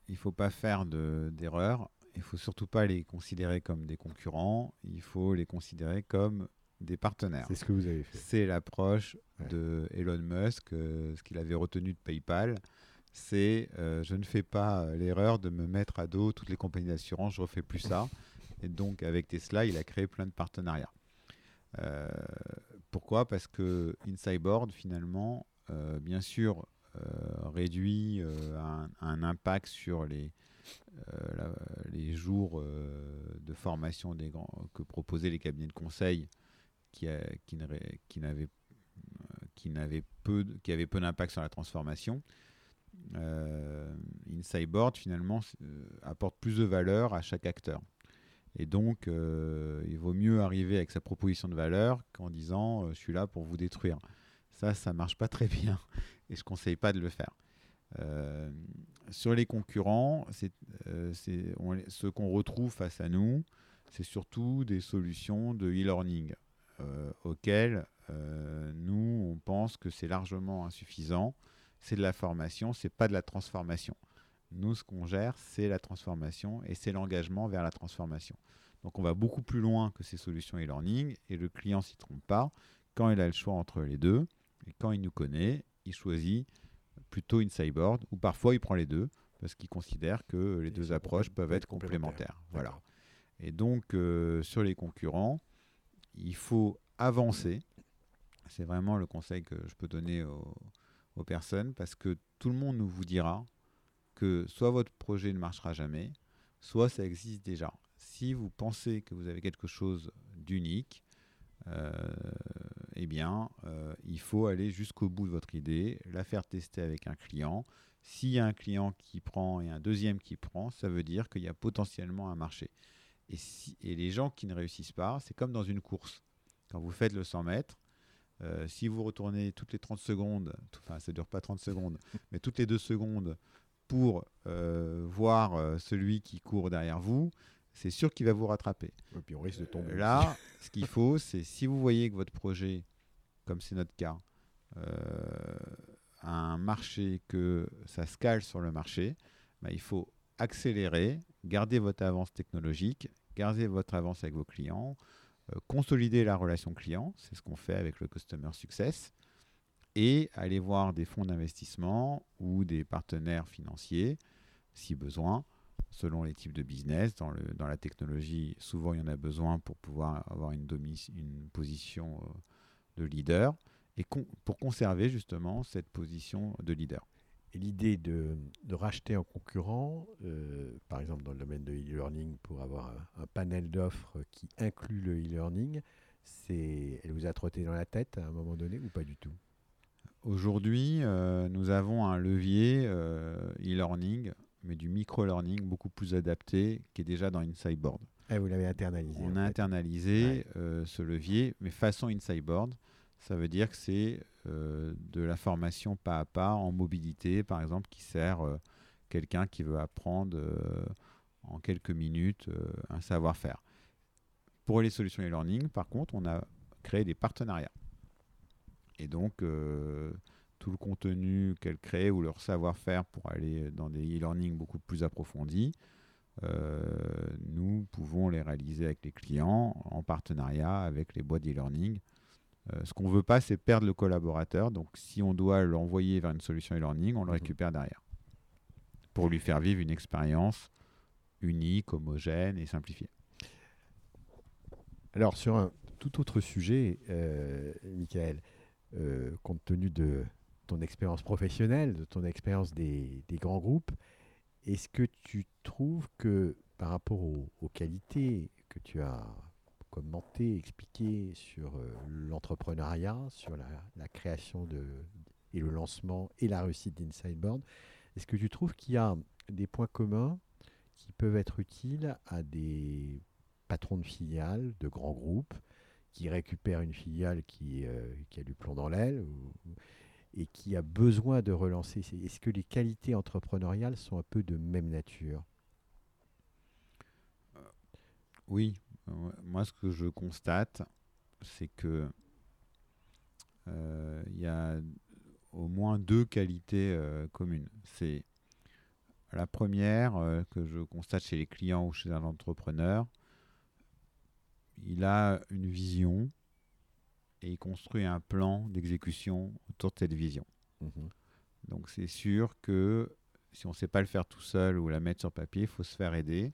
il ne faut pas faire de- d'erreur il faut surtout pas les considérer comme des concurrents, il faut les considérer comme des partenaires. C'est ce que vous avez fait. C'est l'approche Ouais. de Elon Musk, euh, ce qu'il avait retenu de PayPal. C'est euh, je ne fais pas euh, l'erreur de me mettre à dos toutes les compagnies d'assurance, je refais plus ça. [laughs] Et donc avec Tesla, il a créé plein de partenariats. Euh, pourquoi? Parce que Insideboard, finalement, bien sûr, réduit un, un impact sur les, la- les jours euh, de formation que proposaient les cabinets de conseil qui, euh, peu avaient peu d'impact sur la transformation. Euh, Insideboard finalement euh, apporte plus de valeur à chaque acteur. Et donc, euh, il vaut mieux arriver avec sa proposition de valeur qu'en disant euh, je suis là pour vous détruire. Ça, ça marche pas très bien [laughs] et je conseille pas de le faire. Sur les concurrents, c'est, euh, ce qu'on retrouve face à nous, c'est surtout des solutions de e-learning euh, auxquelles euh, nous, on pense que c'est largement insuffisant. C'est de la formation, c'est pas de la transformation. Nous, ce qu'on gère, c'est la transformation et c'est l'engagement vers la transformation. Donc, on va beaucoup plus loin que ces solutions e-learning et le client s'y trompe pas. Quand il a le choix entre les deux et quand il nous connaît, il choisit plutôt Insideboard ou parfois il prend les deux parce qu'il considère que les deux approches peuvent être complémentaires. Voilà. Et donc, euh, sur les concurrents, il faut avancer. C'est vraiment le conseil que je peux donner aux, aux personnes parce que tout le monde nous vous dira que soit votre projet ne marchera jamais, soit ça existe déjà. Si vous pensez que vous avez quelque chose d'unique, euh, eh bien, euh, il faut aller jusqu'au bout de votre idée, la faire tester avec un client. S'il y a un client qui prend et un deuxième qui prend, ça veut dire qu'il y a potentiellement un marché. Et, si- et les gens qui ne réussissent pas, c'est comme dans une course. Quand vous faites le 100 mètres, euh, si vous retournez toutes les 30 secondes, tout- enfin ça ne dure pas 30 secondes, [laughs] mais toutes les 2 secondes pour euh, voir celui qui court derrière vous, c'est sûr qu'il va vous rattraper. Et puis on risque de tomber. Euh, Là, [laughs] ce qu'il faut, c'est si vous voyez que votre projet, comme c'est notre cas, euh, a un marché, que ça se cale sur le marché, bah, il faut accélérer, garder votre avance technologique, garder votre avance avec vos clients, euh, consolider la relation client, c'est ce qu'on fait avec le Customer Success, et aller voir des fonds d'investissement ou des partenaires financiers, si besoin, selon les types de business. Dans, le, dans la technologie, souvent il y en a besoin pour pouvoir avoir une, domi- une position euh, de leader et con- pour conserver justement cette position de leader. Et l'idée de, de racheter un concurrent, euh, par exemple dans le domaine de e-learning, pour avoir un, un panel d'offres qui inclut le e-learning, elle vous a trotté dans la tête à un moment donné ou pas du tout? Aujourd'hui, euh, nous avons un levier euh, e-learning, mais du micro-learning beaucoup plus adapté, qui est déjà dans Insideboard. Ah, Vous l'avez internalisé. On a fait. internalisé Ouais. euh, ce levier, mais façon Insideboard. Ça veut dire que c'est euh, de la formation pas à pas en mobilité, par exemple, qui sert euh, quelqu'un qui veut apprendre euh, en quelques minutes un savoir-faire. Pour les solutions e-learning, par contre, on a créé des partenariats. Et donc, tout le contenu qu'elles créent ou leur savoir-faire pour aller dans des e-learning beaucoup plus approfondis, euh, nous pouvons les réaliser avec les clients en partenariat avec les boîtes d'e-learning. Euh, ce qu'on ne veut pas, c'est perdre le collaborateur. Donc, si on doit l'envoyer vers une solution e-learning, on le Mhm. récupère derrière pour lui faire vivre une expérience unique, homogène et simplifiée. Alors, sur un tout autre sujet, euh, Michael, compte tenu de ton expérience professionnelle, de ton expérience des, grands groupes, est-ce que tu trouves que par rapport aux, qualités que tu as commentées, expliquées sur euh, l'entrepreneuriat, sur la, création de, et le lancement et la réussite d'Insideboard, est-ce que tu trouves qu'il y a des points communs qui peuvent être utiles à des patrons de filiales, de grands groupes, qui récupèrent une filiale qui, euh, a du plomb dans l'aile et qui a besoin de relancer. Est-ce que les qualités entrepreneuriales sont un peu de même nature? Oui, euh, moi ce que je constate, c'est que euh, il y a au moins deux qualités euh, communes. C'est La première, euh, que je constate chez les clients ou chez un entrepreneur, il a une vision et il construit un plan d'exécution autour de cette vision. Mhm. Donc c'est sûr que si on ne sait pas le faire tout seul ou la mettre sur papier, il faut se faire aider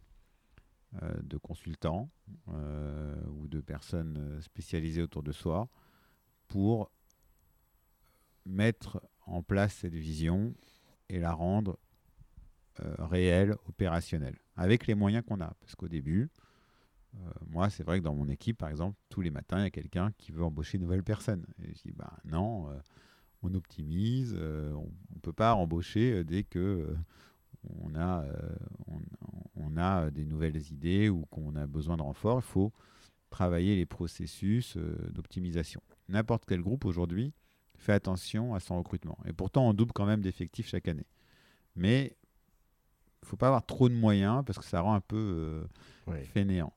euh, de consultants euh, ou de personnes euh, spécialisées autour de soi pour mettre en place cette vision et la rendre euh, réelle, opérationnelle, avec les moyens qu'on a. Parce qu'au début, euh, moi, c'est vrai que dans mon équipe, par exemple, tous les matins, il y a quelqu'un qui veut embaucher une nouvelle personne. Et je dis, bah non, euh, on optimise, euh, on ne peut pas embaucher dès que on, a, on, on a des nouvelles idées ou qu'on a besoin de renfort. Il faut travailler les processus d'optimisation. N'importe quel groupe aujourd'hui fait attention à son recrutement. Et pourtant, on double quand même d'effectifs chaque année. Mais il ne faut pas avoir trop de moyens parce que ça rend un peu Ouais. fainéant.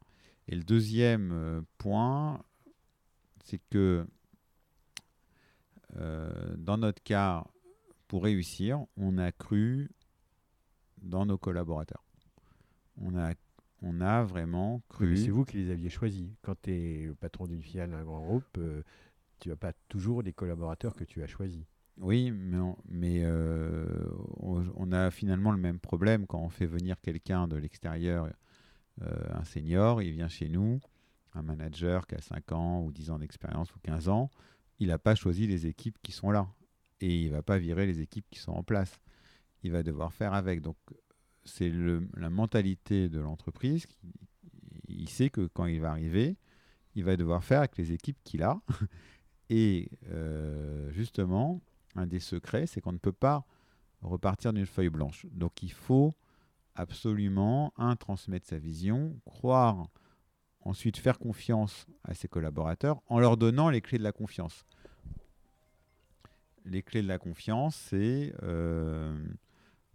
Et le deuxième euh, point, c'est que euh, dans notre cas, pour réussir, on a cru dans nos collaborateurs. On a, on a vraiment cru. C'est vous qui les aviez choisis. Quand tu es le patron d'une filiale d'un grand groupe, euh, tu n'as pas toujours des collaborateurs que tu as choisis. Oui, mais, on, mais euh, on, on a finalement le même problème quand on fait venir quelqu'un de l'extérieur, un senior, il vient chez nous, un manager qui a 5 ans ou 10 ans d'expérience ou 15 ans, il n'a pas choisi les équipes qui sont là. Et il ne va pas virer les équipes qui sont en place. Il va devoir faire avec. Donc, c'est la mentalité de l'entreprise. Il sait que quand il va arriver, il va devoir faire avec les équipes qu'il a. [laughs] Et euh, justement, un des secrets, c'est qu'on ne peut pas repartir d'une feuille blanche. Donc il faut absolument, un, transmettre sa vision, croire, ensuite faire confiance à ses collaborateurs en leur donnant les clés de la confiance. Les clés de la confiance, c'est euh,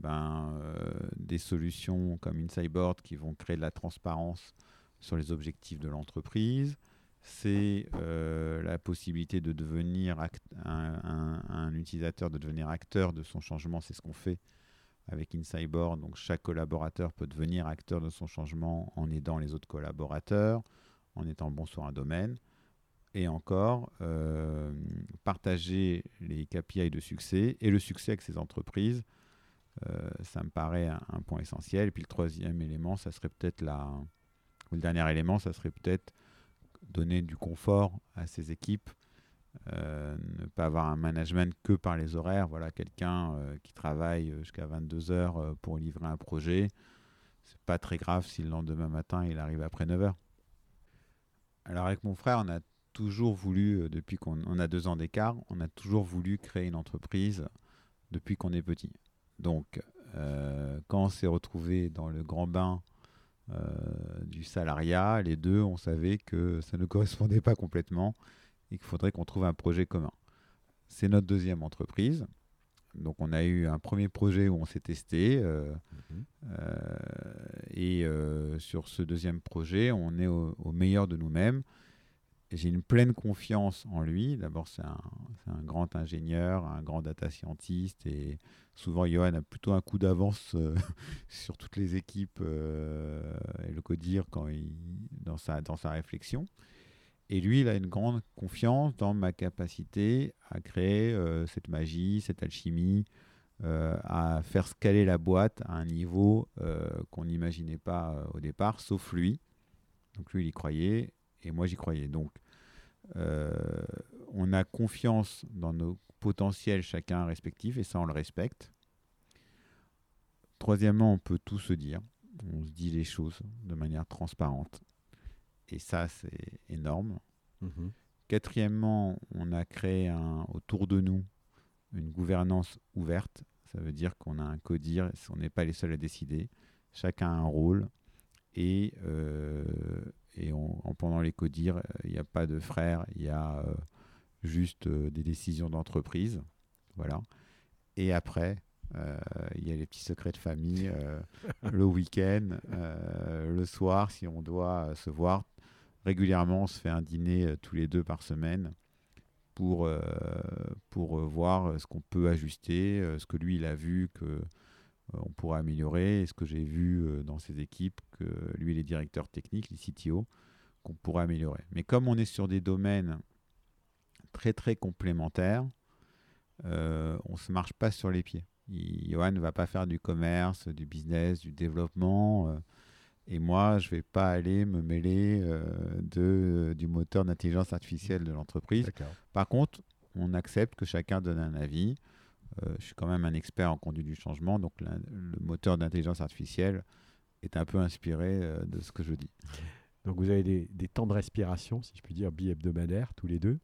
ben, euh, des solutions comme InsideBoard qui vont créer de la transparence sur les objectifs de l'entreprise, c'est euh, la possibilité de devenir un utilisateur, de devenir acteur de son changement. C'est ce qu'on fait avec InsideBoard. Donc chaque collaborateur peut devenir acteur de son changement en aidant les autres collaborateurs, en étant bon sur un domaine. Et encore, euh, partager les KPI de succès et le succès avec ces entreprises, euh, ça me paraît un, un point essentiel. Et puis le troisième élément, ça serait peut-être la... ou le dernier élément, ça serait peut-être donner du confort à ses équipes, euh, ne pas avoir un management que par les horaires. Voilà, quelqu'un euh, qui travaille jusqu'à 22 heures euh, pour livrer un projet, c'est pas très grave si le lendemain matin il arrive après 9 heures. Alors avec mon frère, on a toujours voulu, euh, depuis qu'on on a deux ans d'écart, on a toujours voulu créer une entreprise depuis qu'on est petit. Donc euh, quand on s'est retrouvé dans le grand bain euh, du salariat, les deux, on savait que ça ne [laughs] correspondait pas complètement et qu'il faudrait qu'on trouve un projet commun. C'est notre deuxième entreprise. Donc on a eu un premier projet où on s'est testé euh, Mhm. euh, et euh, sur ce deuxième projet, on est au, au meilleur de nous-mêmes. J'ai une pleine confiance en lui. D'abord, c'est un, un grand ingénieur, un grand data scientist. Et souvent, Johan a plutôt un coup d'avance euh, [laughs] sur toutes les équipes euh, et le codir quand il, dans, sa, dans sa réflexion. Et lui, il a une grande confiance dans ma capacité à créer euh, cette magie, cette alchimie, euh, à faire scaler la boîte à un niveau euh, qu'on n'imaginait pas au départ, sauf lui. Donc lui, il y croyait et moi, j'y croyais. Donc, on a confiance dans nos potentiels chacun respectifs et ça, on le respecte. Troisièmement, on peut tout se dire. On se dit les choses de manière transparente. Et ça, c'est énorme. Mhm. Quatrièmement, on a créé un, autour de nous une gouvernance ouverte. Ça veut dire qu'on a un codir, on n'est pas les seuls à décider. Chacun a un rôle. Et, euh, et on- en pendant les codires, euh, il n'y a pas de frères, il y a euh, juste euh, des décisions d'entreprise. Voilà. Et après, il y a les petits secrets de famille, [laughs] le week-end, le soir, si on doit se voir. Régulièrement, on se fait un dîner euh, tous les deux par semaine pour, euh, pour euh, voir ce qu'on peut ajuster, ce que lui, il a vu que on pourrait améliorer. Ce que j'ai vu dans ces équipes, que lui, les directeurs techniques, les CTO, qu'on pourrait améliorer. Mais comme on est sur des domaines très très complémentaires, on ne se marche pas sur les pieds. Johan ne va pas faire du commerce, du business, du développement. Euh, et moi, je ne vais pas aller me mêler euh, de, du moteur d'intelligence artificielle de l'entreprise. Par contre, on accepte que chacun donne un avis. je suis quand même un expert en conduite du changement, donc le moteur d'intelligence artificielle est un peu inspiré de ce que je dis. Donc vous avez des, temps de respiration, si je puis dire, bi-hebdomadaires, tous les deux.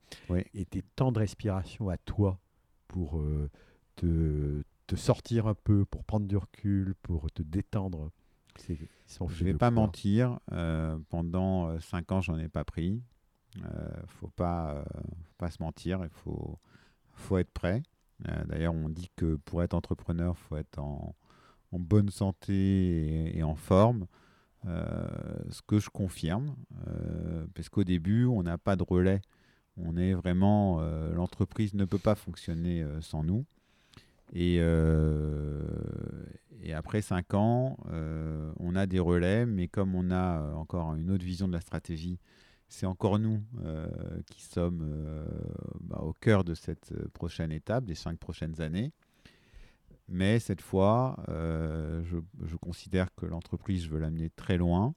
Et tes temps de respiration à toi pour euh, te, te, sortir un peu, pour prendre du recul, pour te détendre Je ne vais pas mentir, euh, pendant euh, cinq ans, j'en ai pas pris. Il ne faut pas, pas se mentir, il faut, faut être prêt. D'ailleurs, on dit que pour être entrepreneur, il faut être en, en bonne santé et en forme. Euh, ce que je confirme, euh, parce qu'au début, on n'a pas de relais. On est vraiment, euh, l'entreprise ne peut pas fonctionner sans nous. Et, et, après cinq ans, on a des relais, mais comme on a encore une autre vision de la stratégie, c'est encore nous qui sommes bah, au cœur de cette prochaine étape, des cinq prochaines années. Mais cette fois, euh, je, considère que l'entreprise, je veux l'amener très loin.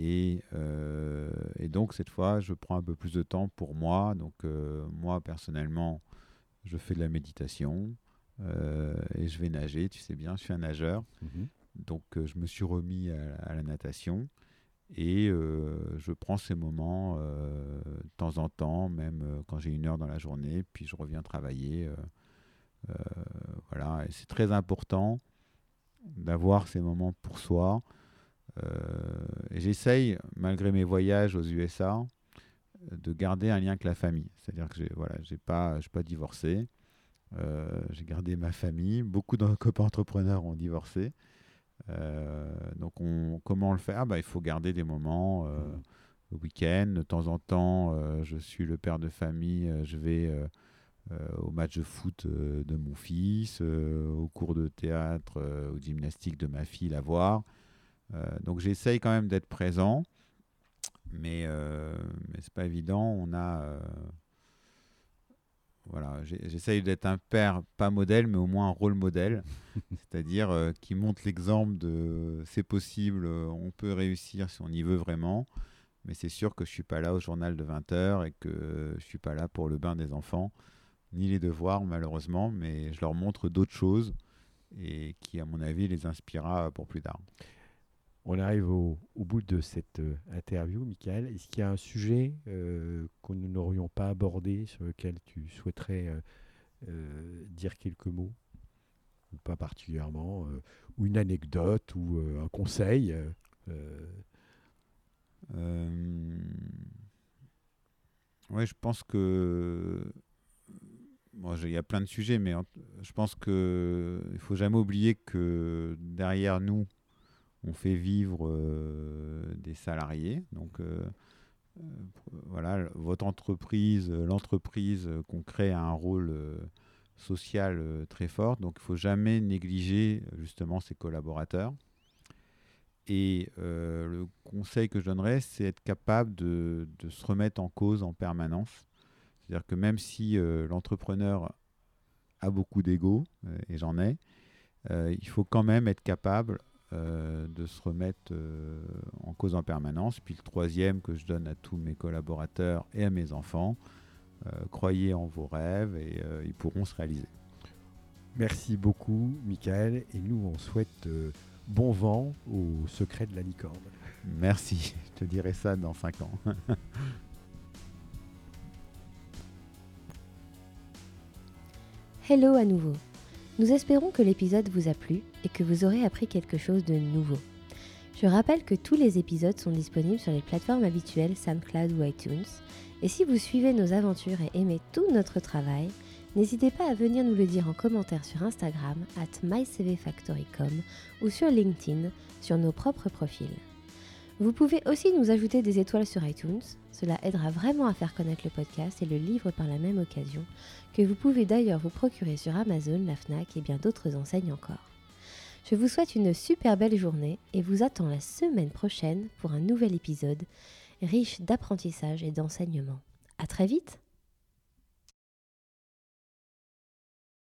Euh, et, donc, cette fois, je prends un peu plus de temps pour moi. Donc, euh, moi, personnellement, je fais de la méditation et je vais nager. Tu sais bien, je suis un nageur. Mhm. Donc, je me suis remis à, la natation. Et je prends ces moments de temps en temps, même quand j'ai une heure dans la journée, puis je reviens travailler. Euh, voilà, et c'est très important d'avoir ces moments pour soi. Euh, et j'essaye, malgré mes voyages aux USA, de garder un lien avec la famille. C'est-à-dire que j'ai voilà, j'ai pas, pas divorcé. Euh, j'ai gardé ma famille. Beaucoup de [laughs] copains entrepreneurs ont divorcé. donc, on, comment le faire? Bah, Il faut garder des moments le week-end. De temps en temps, je suis le père de famille. je vais euh, au match de foot euh, de mon fils, euh, au cours de théâtre, au gymnastique de ma fille, la voir. donc j'essaye quand même d'être présent, mais, mais c'est pas évident. On a voilà, j'essaye d'être un père, pas modèle, mais au moins un rôle modèle, [laughs] c'est-à-dire qui montre l'exemple de c'est possible, on peut réussir si on y veut vraiment, mais c'est sûr que je suis pas là au journal de 20h et que je suis pas là pour le bain des enfants ni les devoirs malheureusement, mais je leur montre d'autres choses et qui, à mon avis, les inspirera pour plus tard. On arrive au, bout de cette euh, interview, Michael. Est-ce qu'il y a un sujet euh, que nous n'aurions pas abordé, sur lequel tu souhaiterais euh, dire quelques mots? Ou pas particulièrement Ou une anecdote ou un conseil Oui, je pense que il y a plein de sujets, mais je pense qu'il ne faut jamais oublier que derrière nous, on fait vivre euh, des salariés. Donc, euh, euh, voilà, votre entreprise, l'entreprise qu'on crée a un rôle social très fort. Donc, il ne faut jamais négliger justement ses collaborateurs. Et le conseil que je donnerais, c'est être capable de, se remettre en cause en permanence c'est-à-dire que même si l'entrepreneur a beaucoup d'ego, et j'en ai, il faut quand même être capable de se remettre en cause en permanence. Puis le troisième que je donne à tous mes collaborateurs et à mes enfants, croyez en vos rêves et ils pourront se réaliser. Merci beaucoup, Michael. Et nous, on souhaite bon vent au secret de la licorne. Merci. Je te dirai ça dans 5 ans. Hello à nouveau. Nous espérons que l'épisode vous a plu et que vous aurez appris quelque chose de nouveau. Je rappelle que tous les épisodes sont disponibles sur les plateformes habituelles SoundCloud ou iTunes. Et si vous suivez nos aventures et aimez tout notre travail, n'hésitez pas à venir nous le dire en commentaire sur Instagram at mycvfactory.com ou sur LinkedIn sur nos propres profils. Vous pouvez aussi nous ajouter des étoiles sur iTunes, cela aidera vraiment à faire connaître le podcast et le livre par la même occasion, que vous pouvez d'ailleurs vous procurer sur Amazon, la FNAC et bien d'autres enseignes encore. Je vous souhaite une super belle journée et vous attends la semaine prochaine pour un nouvel épisode riche d'apprentissage et d'enseignement. À très vite!